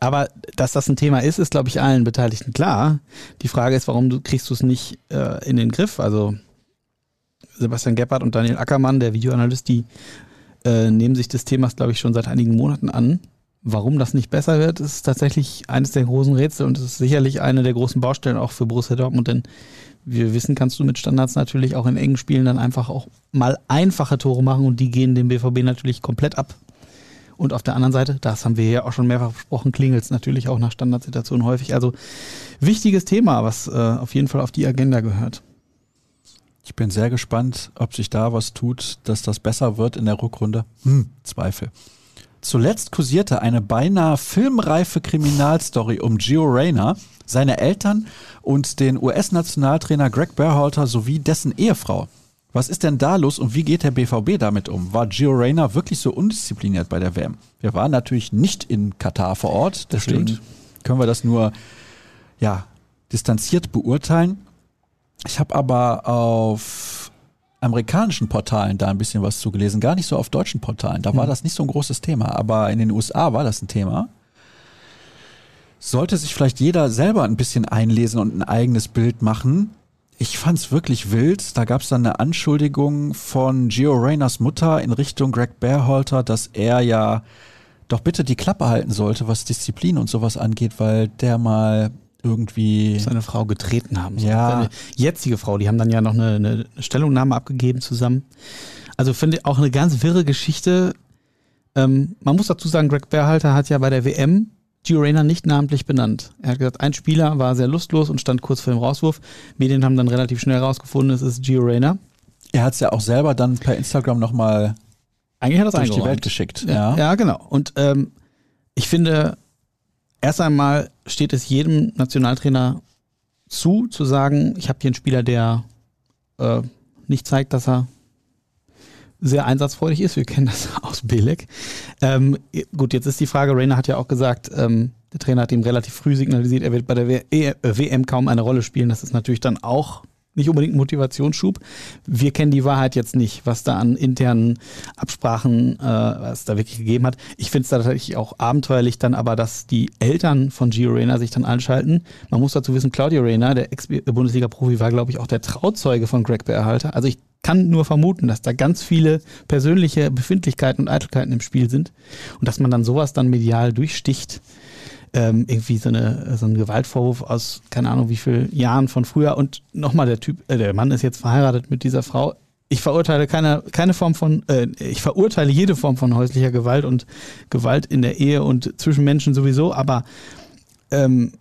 Aber dass das ein Thema ist, ist, glaube ich, allen Beteiligten klar. Die Frage ist, warum kriegst du es nicht äh, in den Griff? Also Sebastian Gebhardt und Daniel Ackermann, der Videoanalyst, die äh, nehmen sich des Themas, glaube ich, schon seit einigen Monaten an. Warum das nicht besser wird, ist tatsächlich eines der großen Rätsel und ist sicherlich eine der großen Baustellen auch für Borussia Dortmund, denn wir wissen, kannst du mit Standards natürlich auch in engen Spielen dann einfach auch mal einfache Tore machen und die gehen dem BVB natürlich komplett ab. Und auf der anderen Seite, das haben wir ja auch schon mehrfach besprochen, klingelt es natürlich auch nach Standardsituationen häufig. Also wichtiges Thema, was äh, auf jeden Fall auf die Agenda gehört. Ich bin sehr gespannt, ob sich da was tut, dass das besser wird in der Rückrunde. Hm, Zweifel. Zuletzt kursierte eine beinahe filmreife Kriminalstory um Gio Reyna, seine Eltern und den US-Nationaltrainer Greg Berhalter sowie dessen Ehefrau. Was ist denn da los und wie geht der BVB damit um? War Gio Reyna wirklich so undiszipliniert bei der WM? Wir waren natürlich nicht in Katar vor Ort, deswegen stimmt. können wir das nur ja, distanziert beurteilen. Ich habe aber auf amerikanischen Portalen da ein bisschen was zugelesen, gar nicht so auf deutschen Portalen. Da war das nicht so ein großes Thema, aber in den USA war das ein Thema. Sollte sich vielleicht jeder selber ein bisschen einlesen und ein eigenes Bild machen. ich fand's wirklich wild. Da gab's dann eine Anschuldigung von Gio Reyners Mutter in Richtung Greg Berhalter, dass er ja doch bitte die Klappe halten sollte, was Disziplin und sowas angeht, weil der mal irgendwie seine Frau getreten haben. Ja. Seine jetzige Frau, die haben dann ja noch eine, eine Stellungnahme abgegeben zusammen. Also finde ich auch eine ganz wirre Geschichte. Ähm, man muss dazu sagen, Greg Berhalter hat ja bei der WM Gio Reyna nicht namentlich benannt. Er hat gesagt, ein Spieler war sehr lustlos und stand kurz vor dem Rauswurf. Medien haben dann relativ schnell herausgefunden, es ist Gio Reyna. Er hat es ja auch selber dann per Instagram nochmal Eigentlich hat durch die. Welt geschickt. Ja, ja genau. Und ähm, ich finde, erst einmal steht es jedem Nationaltrainer zu, zu sagen, ich habe hier einen Spieler, der äh, nicht zeigt, dass er sehr einsatzfreudig ist. Wir kennen das <laughs> aus Belek. Ähm, gut, jetzt ist die Frage, Rainer hat ja auch gesagt, ähm, der Trainer hat ihm relativ früh signalisiert, er wird bei der w e WM kaum eine Rolle spielen. Das ist natürlich dann auch nicht unbedingt ein Motivationsschub. Wir kennen die Wahrheit jetzt nicht, was da an internen Absprachen, äh, was da wirklich gegeben hat. Ich finde es tatsächlich auch abenteuerlich dann aber, dass die Eltern von Gio Reyna sich dann einschalten. Man muss dazu wissen, Claudio Reyna, der Ex-Bundesliga-Profi, war, glaube ich, auch der Trauzeuge von Greg Berhalter. Also ich kann nur vermuten, dass da ganz viele persönliche Befindlichkeiten und Eitelkeiten im Spiel sind und dass man dann sowas dann medial durchsticht ähm, irgendwie so, eine, so ein Gewaltvorwurf aus, keine Ahnung, wie vielen Jahren von früher. Und nochmal, der Typ, äh, der Mann ist jetzt verheiratet mit dieser Frau. Ich verurteile keine, keine Form von, äh, ich verurteile jede Form von häuslicher Gewalt und Gewalt in der Ehe und zwischen Menschen sowieso, aber ähm,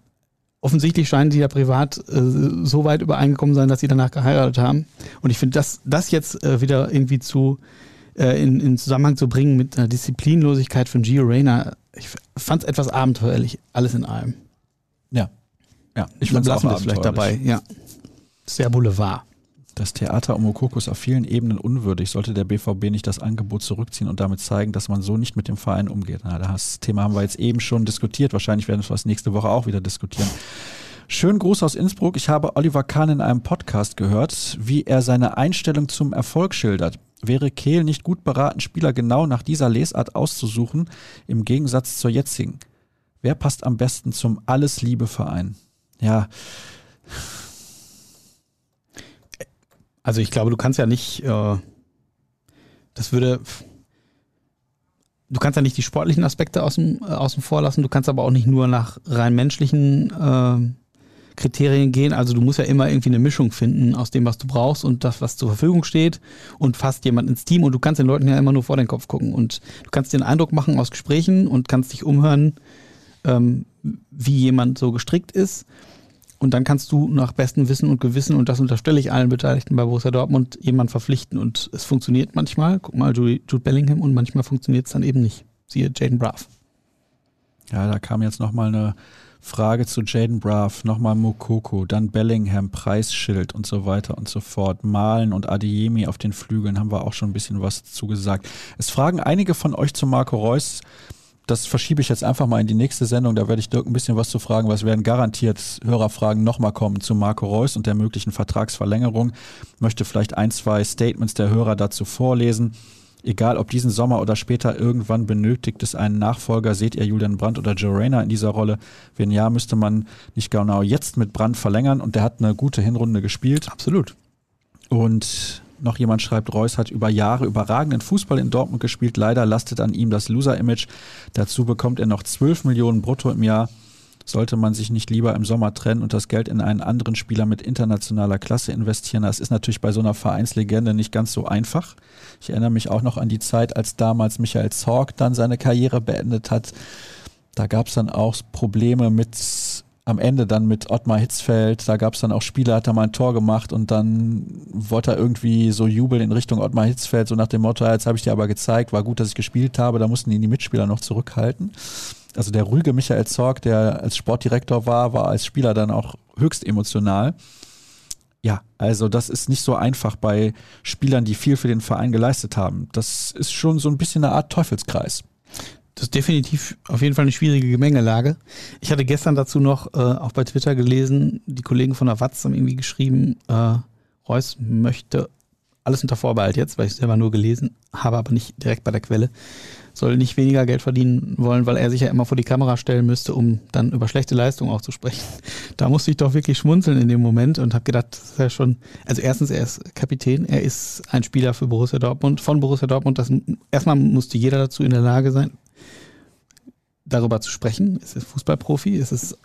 offensichtlich scheinen die ja privat äh, so weit übereingekommen sein, dass sie danach geheiratet haben. Und ich finde, das, das jetzt äh, wieder irgendwie zu äh, in, in Zusammenhang zu bringen mit einer Disziplinlosigkeit von Gio Reyna, ich fand es etwas abenteuerlich, alles in allem. Ja. Ja, ich wir es vielleicht dabei, ja. Sehr Boulevard. Das Theater um Mokoko ist auf vielen Ebenen unwürdig. Sollte der BVB nicht das Angebot zurückziehen und damit zeigen, dass man so nicht mit dem Verein umgeht. Na, das Thema haben wir jetzt eben schon diskutiert. Wahrscheinlich werden wir es nächste Woche auch wieder diskutieren. Schönen Gruß aus Innsbruck. Ich habe Oliver Kahn in einem Podcast gehört, wie er seine Einstellung zum Erfolg schildert. Wäre Kehl nicht gut beraten, Spieler genau nach dieser Lesart auszusuchen, im Gegensatz zur jetzigen? Wer passt am besten zum Alles-Liebe-Verein? Ja, Also ich glaube, du kannst ja nicht, äh, das würde, du kannst ja nicht die sportlichen Aspekte außen, äh, außen vor lassen, du kannst aber auch nicht nur nach rein menschlichen äh, Kriterien gehen. Also du musst ja immer irgendwie eine Mischung finden aus dem, was du brauchst und das, was zur Verfügung steht und fasst jemand ins Team und du kannst den Leuten ja immer nur vor den Kopf gucken und du kannst den Eindruck machen aus Gesprächen und kannst dich umhören, ähm, wie jemand so gestrickt ist. Und dann kannst du nach bestem Wissen und Gewissen, und das unterstelle ich allen Beteiligten bei Borussia Dortmund, jemanden verpflichten. Und es funktioniert manchmal. Guck mal, Jude, Bellingham, und manchmal funktioniert es dann eben nicht. Siehe Jaden Braff. Ja, da kam jetzt nochmal eine Frage zu Jaden Braff, nochmal Mokoko, dann Bellingham, Preisschild und so weiter und so fort. Malen und Adeyemi auf den Flügeln haben wir auch schon ein bisschen was zugesagt. Es fragen einige von euch zu Marco Reus. Das verschiebe ich jetzt einfach mal in die nächste Sendung. Da werde ich Dirk ein bisschen was zu fragen, weil es werden garantiert Hörerfragen nochmal kommen zu Marco Reus und der möglichen Vertragsverlängerung. Möchte vielleicht ein, zwei Statements der Hörer dazu vorlesen. Egal ob diesen Sommer oder später irgendwann benötigt es einen Nachfolger, seht ihr Julian Brandt oder Joe Rayner in dieser Rolle? Wenn ja, müsste man nicht genau jetzt mit Brandt verlängern und der hat eine gute Hinrunde gespielt. Absolut. Und noch jemand schreibt, Reus hat über Jahre überragenden Fußball in Dortmund gespielt. Leider lastet an ihm das Loser-Image. Dazu bekommt er noch 12 Millionen brutto im Jahr. Sollte man sich nicht lieber im Sommer trennen und das Geld in einen anderen Spieler mit internationaler Klasse investieren? Das ist natürlich bei so einer Vereinslegende nicht ganz so einfach. Ich erinnere mich auch noch an die Zeit, als damals Michael Zorg dann seine Karriere beendet hat. Da gab es dann auch Probleme mit am Ende dann mit Ottmar Hitzfeld, da gab es dann auch Spieler, hat er mal ein Tor gemacht und dann wollte er irgendwie so jubeln in Richtung Ottmar Hitzfeld, so nach dem Motto, jetzt habe ich dir aber gezeigt, war gut, dass ich gespielt habe, da mussten ihn die Mitspieler noch zurückhalten. Also der ruhige Michael Zorg, der als Sportdirektor war, war als Spieler dann auch höchst emotional. Ja, also das ist nicht so einfach bei Spielern, die viel für den Verein geleistet haben. Das ist schon so ein bisschen eine Art Teufelskreis. Das ist definitiv auf jeden Fall eine schwierige Gemengelage. Ich hatte gestern dazu noch äh, auch bei Twitter gelesen, die Kollegen von der Watz haben irgendwie geschrieben, äh, Reus möchte alles unter Vorbehalt jetzt, weil ich es selber nur gelesen habe, aber nicht direkt bei der Quelle, soll nicht weniger Geld verdienen wollen, weil er sich ja immer vor die Kamera stellen müsste, um dann über schlechte Leistungen auch zu sprechen. Da musste ich doch wirklich schmunzeln in dem Moment und habe gedacht, das ist ja schon, also erstens, er ist Kapitän, er ist ein Spieler für Borussia Dortmund, von Borussia Dortmund. Das, erstmal musste jeder dazu in der Lage sein, darüber zu sprechen. Es ist Fußballprofi, es ist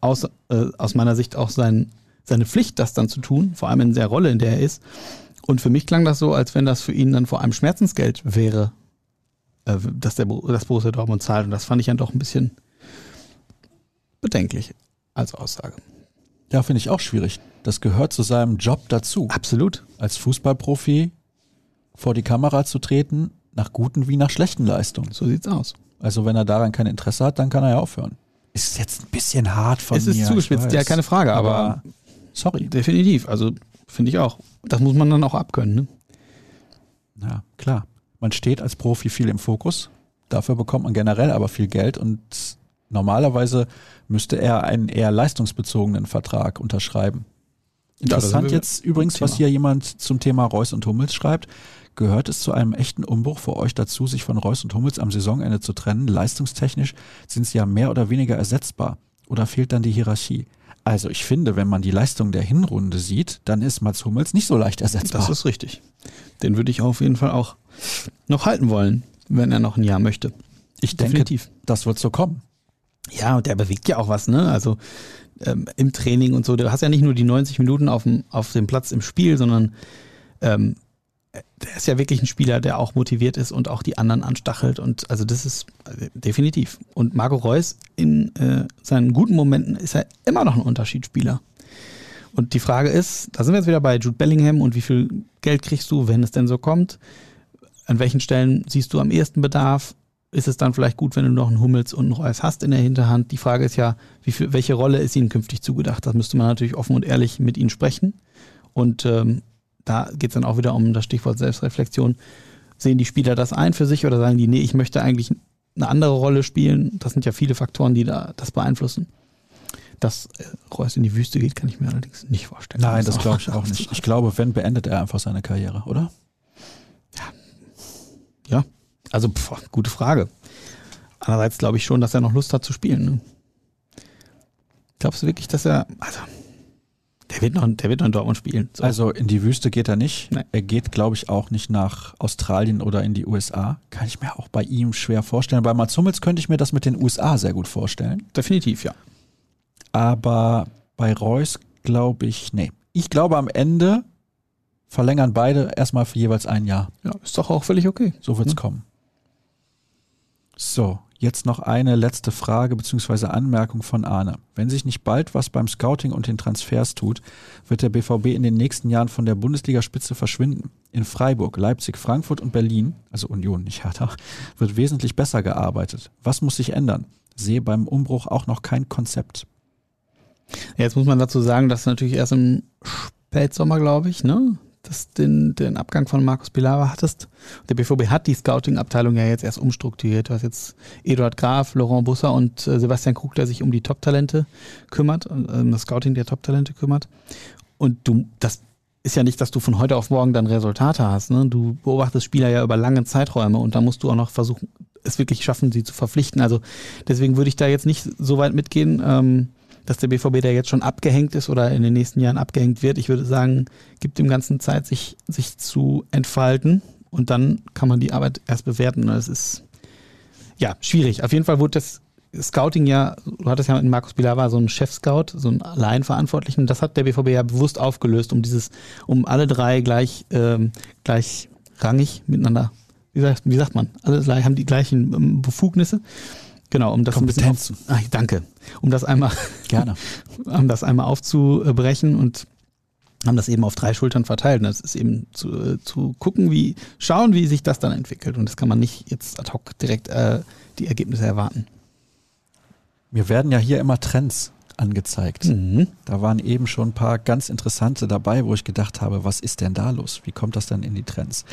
aus, äh, aus meiner Sicht auch sein, seine Pflicht, das dann zu tun, vor allem in der Rolle, in der er ist. Und für mich klang das so, als wenn das für ihn dann vor allem Schmerzensgeld wäre, dass der das Borussia Dortmund zahlt. Und das fand ich dann doch ein bisschen bedenklich als Aussage. Ja, finde ich auch schwierig. Das gehört zu seinem Job dazu. Absolut. Als Fußballprofi vor die Kamera zu treten, nach guten wie nach schlechten Leistungen. So sieht's aus. Also wenn er daran kein Interesse hat, dann kann er ja aufhören. Ist jetzt ein bisschen hart von es mir. ist zugespitzt, ja, keine Frage, aber, aber sorry. Definitiv. Also finde ich auch. Das muss man dann auch abkönnen. Ne? Ja, klar. Man steht als Profi viel im Fokus. Dafür bekommt man generell aber viel Geld und normalerweise müsste er einen eher leistungsbezogenen Vertrag unterschreiben. Interessant jetzt übrigens, was hier jemand zum Thema Reus und Hummels schreibt. Gehört es zu einem echten Umbruch für euch dazu, sich von Reus und Hummels am Saisonende zu trennen? Leistungstechnisch sind sie ja mehr oder weniger ersetzbar. Oder fehlt dann die Hierarchie? Also ich finde, wenn man die Leistung der Hinrunde sieht, dann ist Mats Hummels nicht so leicht ersetzbar. Das ist richtig. Den würde ich auf jeden Fall auch noch halten wollen, wenn er noch ein Jahr möchte. Ich Definitiv. denke, das wird so kommen. Ja, und der bewegt ja auch was, ne? Also ähm, im Training und so. Du hast ja nicht nur die 90 Minuten auf dem, auf dem Platz im Spiel, sondern ähm, der ist ja wirklich ein Spieler, der auch motiviert ist und auch die anderen anstachelt. Und also das ist äh, definitiv. Und Marco Reus in äh, seinen guten Momenten ist er immer noch ein Unterschiedsspieler. Und die Frage ist, da sind wir jetzt wieder bei Jude Bellingham und wie viel Geld kriegst du, wenn es denn so kommt? An welchen Stellen siehst du am ehesten Bedarf? Ist es dann vielleicht gut, wenn du noch einen Hummels und einen Reus hast in der Hinterhand? Die Frage ist ja, viel, welche Rolle ist ihnen künftig zugedacht? Das müsste man natürlich offen und ehrlich mit ihnen sprechen. Und ähm, da geht es dann auch wieder um das Stichwort Selbstreflexion. Sehen die Spieler das ein für sich oder sagen die, nee, ich möchte eigentlich eine andere Rolle spielen? Das sind ja viele Faktoren, die da das beeinflussen. Dass äh, Reus in die Wüste geht, kann ich mir allerdings nicht vorstellen. Nein, das, das glaube ich auch nicht. Ich glaube, wenn beendet er einfach seine Karriere, oder? Ja. Ja. Also, pf, gute Frage. Andererseits glaube ich schon, dass er noch Lust hat zu spielen. Ne? Glaubst du wirklich, dass er. Also, der wird noch, der wird noch in Dortmund spielen. So. Also in die Wüste geht er nicht. Nein. Er geht, glaube ich, auch nicht nach Australien oder in die USA. Kann ich mir auch bei ihm schwer vorstellen. Bei Mats Hummels könnte ich mir das mit den USA sehr gut vorstellen. Definitiv, ja. Aber bei Reus glaube ich, nee. Ich glaube am Ende verlängern beide erstmal für jeweils ein Jahr. Ja, ist doch auch völlig okay. So wird es hm. kommen. So, Jetzt noch eine letzte Frage bzw. Anmerkung von Arne. Wenn sich nicht bald was beim Scouting und den Transfers tut, wird der BVB in den nächsten Jahren von der Bundesligaspitze verschwinden. In Freiburg, Leipzig, Frankfurt und Berlin, also Union, nicht Hertha, wird wesentlich besser gearbeitet. Was muss sich ändern? Sehe beim Umbruch auch noch kein Konzept. Jetzt muss man dazu sagen, dass natürlich erst im Spätsommer, glaube ich, ne, das, den, den Abgang von Markus Pilara hattest. Der BVB hat die Scouting-Abteilung ja jetzt erst umstrukturiert. Du hast jetzt Eduard Graf, Laurent Busser und äh, Sebastian Krug, der sich um die Top-Talente kümmert, äh, das Scouting der Top-Talente kümmert. Und du, das ist ja nicht, dass du von heute auf morgen dann Resultate hast. Ne? Du beobachtest Spieler ja über lange Zeiträume und da musst du auch noch versuchen, es wirklich schaffen, sie zu verpflichten. Also deswegen würde ich da jetzt nicht so weit mitgehen. Ähm, dass der BVB da jetzt schon abgehängt ist oder in den nächsten Jahren abgehängt wird. Ich würde sagen, gibt dem Ganzen Zeit, sich, sich zu entfalten und dann kann man die Arbeit erst bewerten. Das ist ja schwierig. Auf jeden Fall wurde das Scouting ja, du hattest ja in Markus Bilava so einen Chef-Scout, so einen Alleinverantwortlichen. Das hat der BVB ja bewusst aufgelöst, um dieses, um alle drei gleich, ähm, gleichrangig miteinander, wie sagt, wie sagt man, alle haben die gleichen ähm, Befugnisse. Genau, um das Kompetenzen. Ein bisschen auf, ach, danke. Um das einmal <laughs> gerne, <laughs> um das einmal aufzubrechen und haben das eben auf drei Schultern verteilt. Und das ist eben zu, äh, zu gucken, wie schauen, wie sich das dann entwickelt. Und das kann man nicht jetzt ad hoc direkt äh, die Ergebnisse erwarten. Mir werden ja hier immer Trends angezeigt. Mhm. Da waren eben schon ein paar ganz interessante dabei, wo ich gedacht habe, was ist denn da los? Wie kommt das dann in die Trends?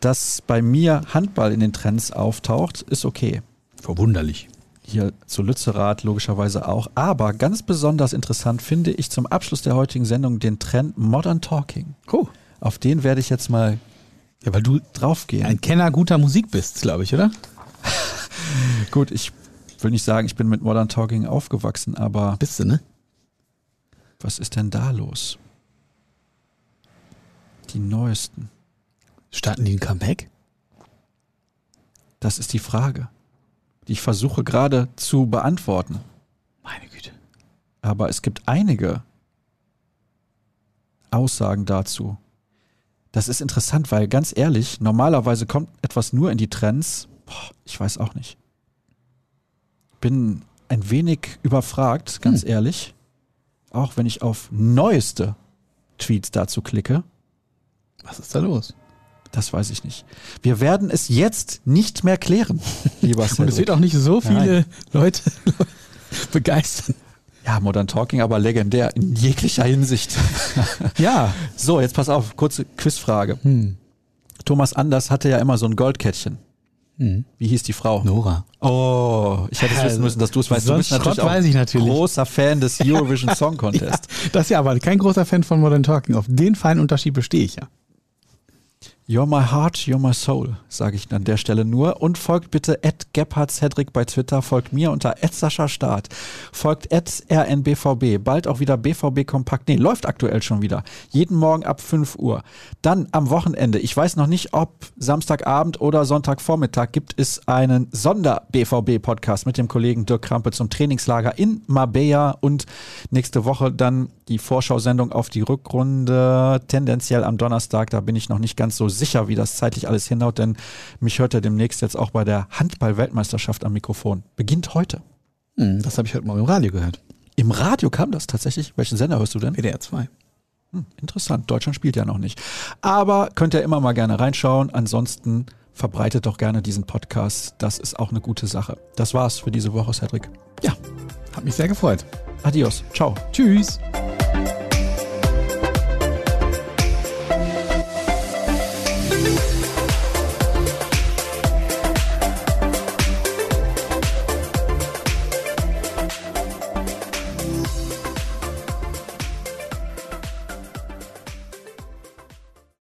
Dass bei mir Handball in den Trends auftaucht, ist okay. Verwunderlich. Hier zu Lützerath logischerweise auch. Aber ganz besonders interessant finde ich zum Abschluss der heutigen Sendung den Trend Modern Talking. Oh. Auf den werde ich jetzt mal Ja, weil du draufgehen. ein Kenner guter Musik bist, glaube ich, oder? <laughs> Gut, ich will nicht sagen, ich bin mit Modern Talking aufgewachsen, aber Bist du, ne? was ist denn da los? Die neuesten. Starten die ein Comeback? Das ist die Frage, die ich versuche gerade zu beantworten. Meine Güte. Aber es gibt einige Aussagen dazu. Das ist interessant, weil ganz ehrlich, normalerweise kommt etwas nur in die Trends. Boah, ich weiß auch nicht. Bin ein wenig überfragt, ganz ehrlich. Auch wenn ich auf neueste Tweets dazu klicke. Was ist da los? Das weiß ich nicht. Wir werden es jetzt nicht mehr klären, lieber <laughs> Und es Cedric. wird auch nicht so viele Leute <laughs> begeistern. Ja, Modern Talking, aber legendär in jeglicher Hinsicht. <laughs> Ja. So, jetzt pass auf, kurze Quizfrage. Hm. Thomas Anders hatte ja immer so ein Goldkettchen. Hm. Wie hieß die Frau? Nora. Oh, ich hätte es wissen müssen, dass du es weißt. Du Sonst bist natürlich Schrott auch weiß ich natürlich. großer Fan des Eurovision Song Contest. Das ist ja aber kein großer Fan von Modern Talking. Auf den feinen Unterschied bestehe ich ja. You're my heart, you're my soul, sage ich an der Stelle nur. Und folgt bitte at Gebhard Cedric bei Twitter, folgt mir unter at Sascha Start, folgt at RNBVB, bald auch wieder BVB Kompakt. Nee, läuft aktuell schon wieder. Jeden Morgen ab 5 Uhr. Dann am Wochenende, ich weiß noch nicht, ob Samstagabend oder Sonntagvormittag, gibt es einen Sonder-BVB-Podcast mit dem Kollegen Dirk Krampe zum Trainingslager in Marbella und nächste Woche dann die Vorschau-Sendung auf die Rückrunde, tendenziell am Donnerstag. Da bin ich noch nicht ganz so sicher, wie das zeitlich alles hinhaut, denn mich hört er demnächst jetzt auch bei der Handball-Weltmeisterschaft am Mikrofon. Beginnt heute. Hm, das habe ich heute mal im Radio gehört. Im Radio kam das tatsächlich. Welchen Sender hörst du denn? WDR 2. Hm, interessant. Deutschland spielt ja noch nicht. Aber könnt ihr immer mal gerne reinschauen. Ansonsten verbreitet doch gerne diesen Podcast. Das ist auch eine gute Sache. Das war's für diese Woche, Cedric. Ja, hat mich sehr gefreut. Adios. Ciao. Tschüss.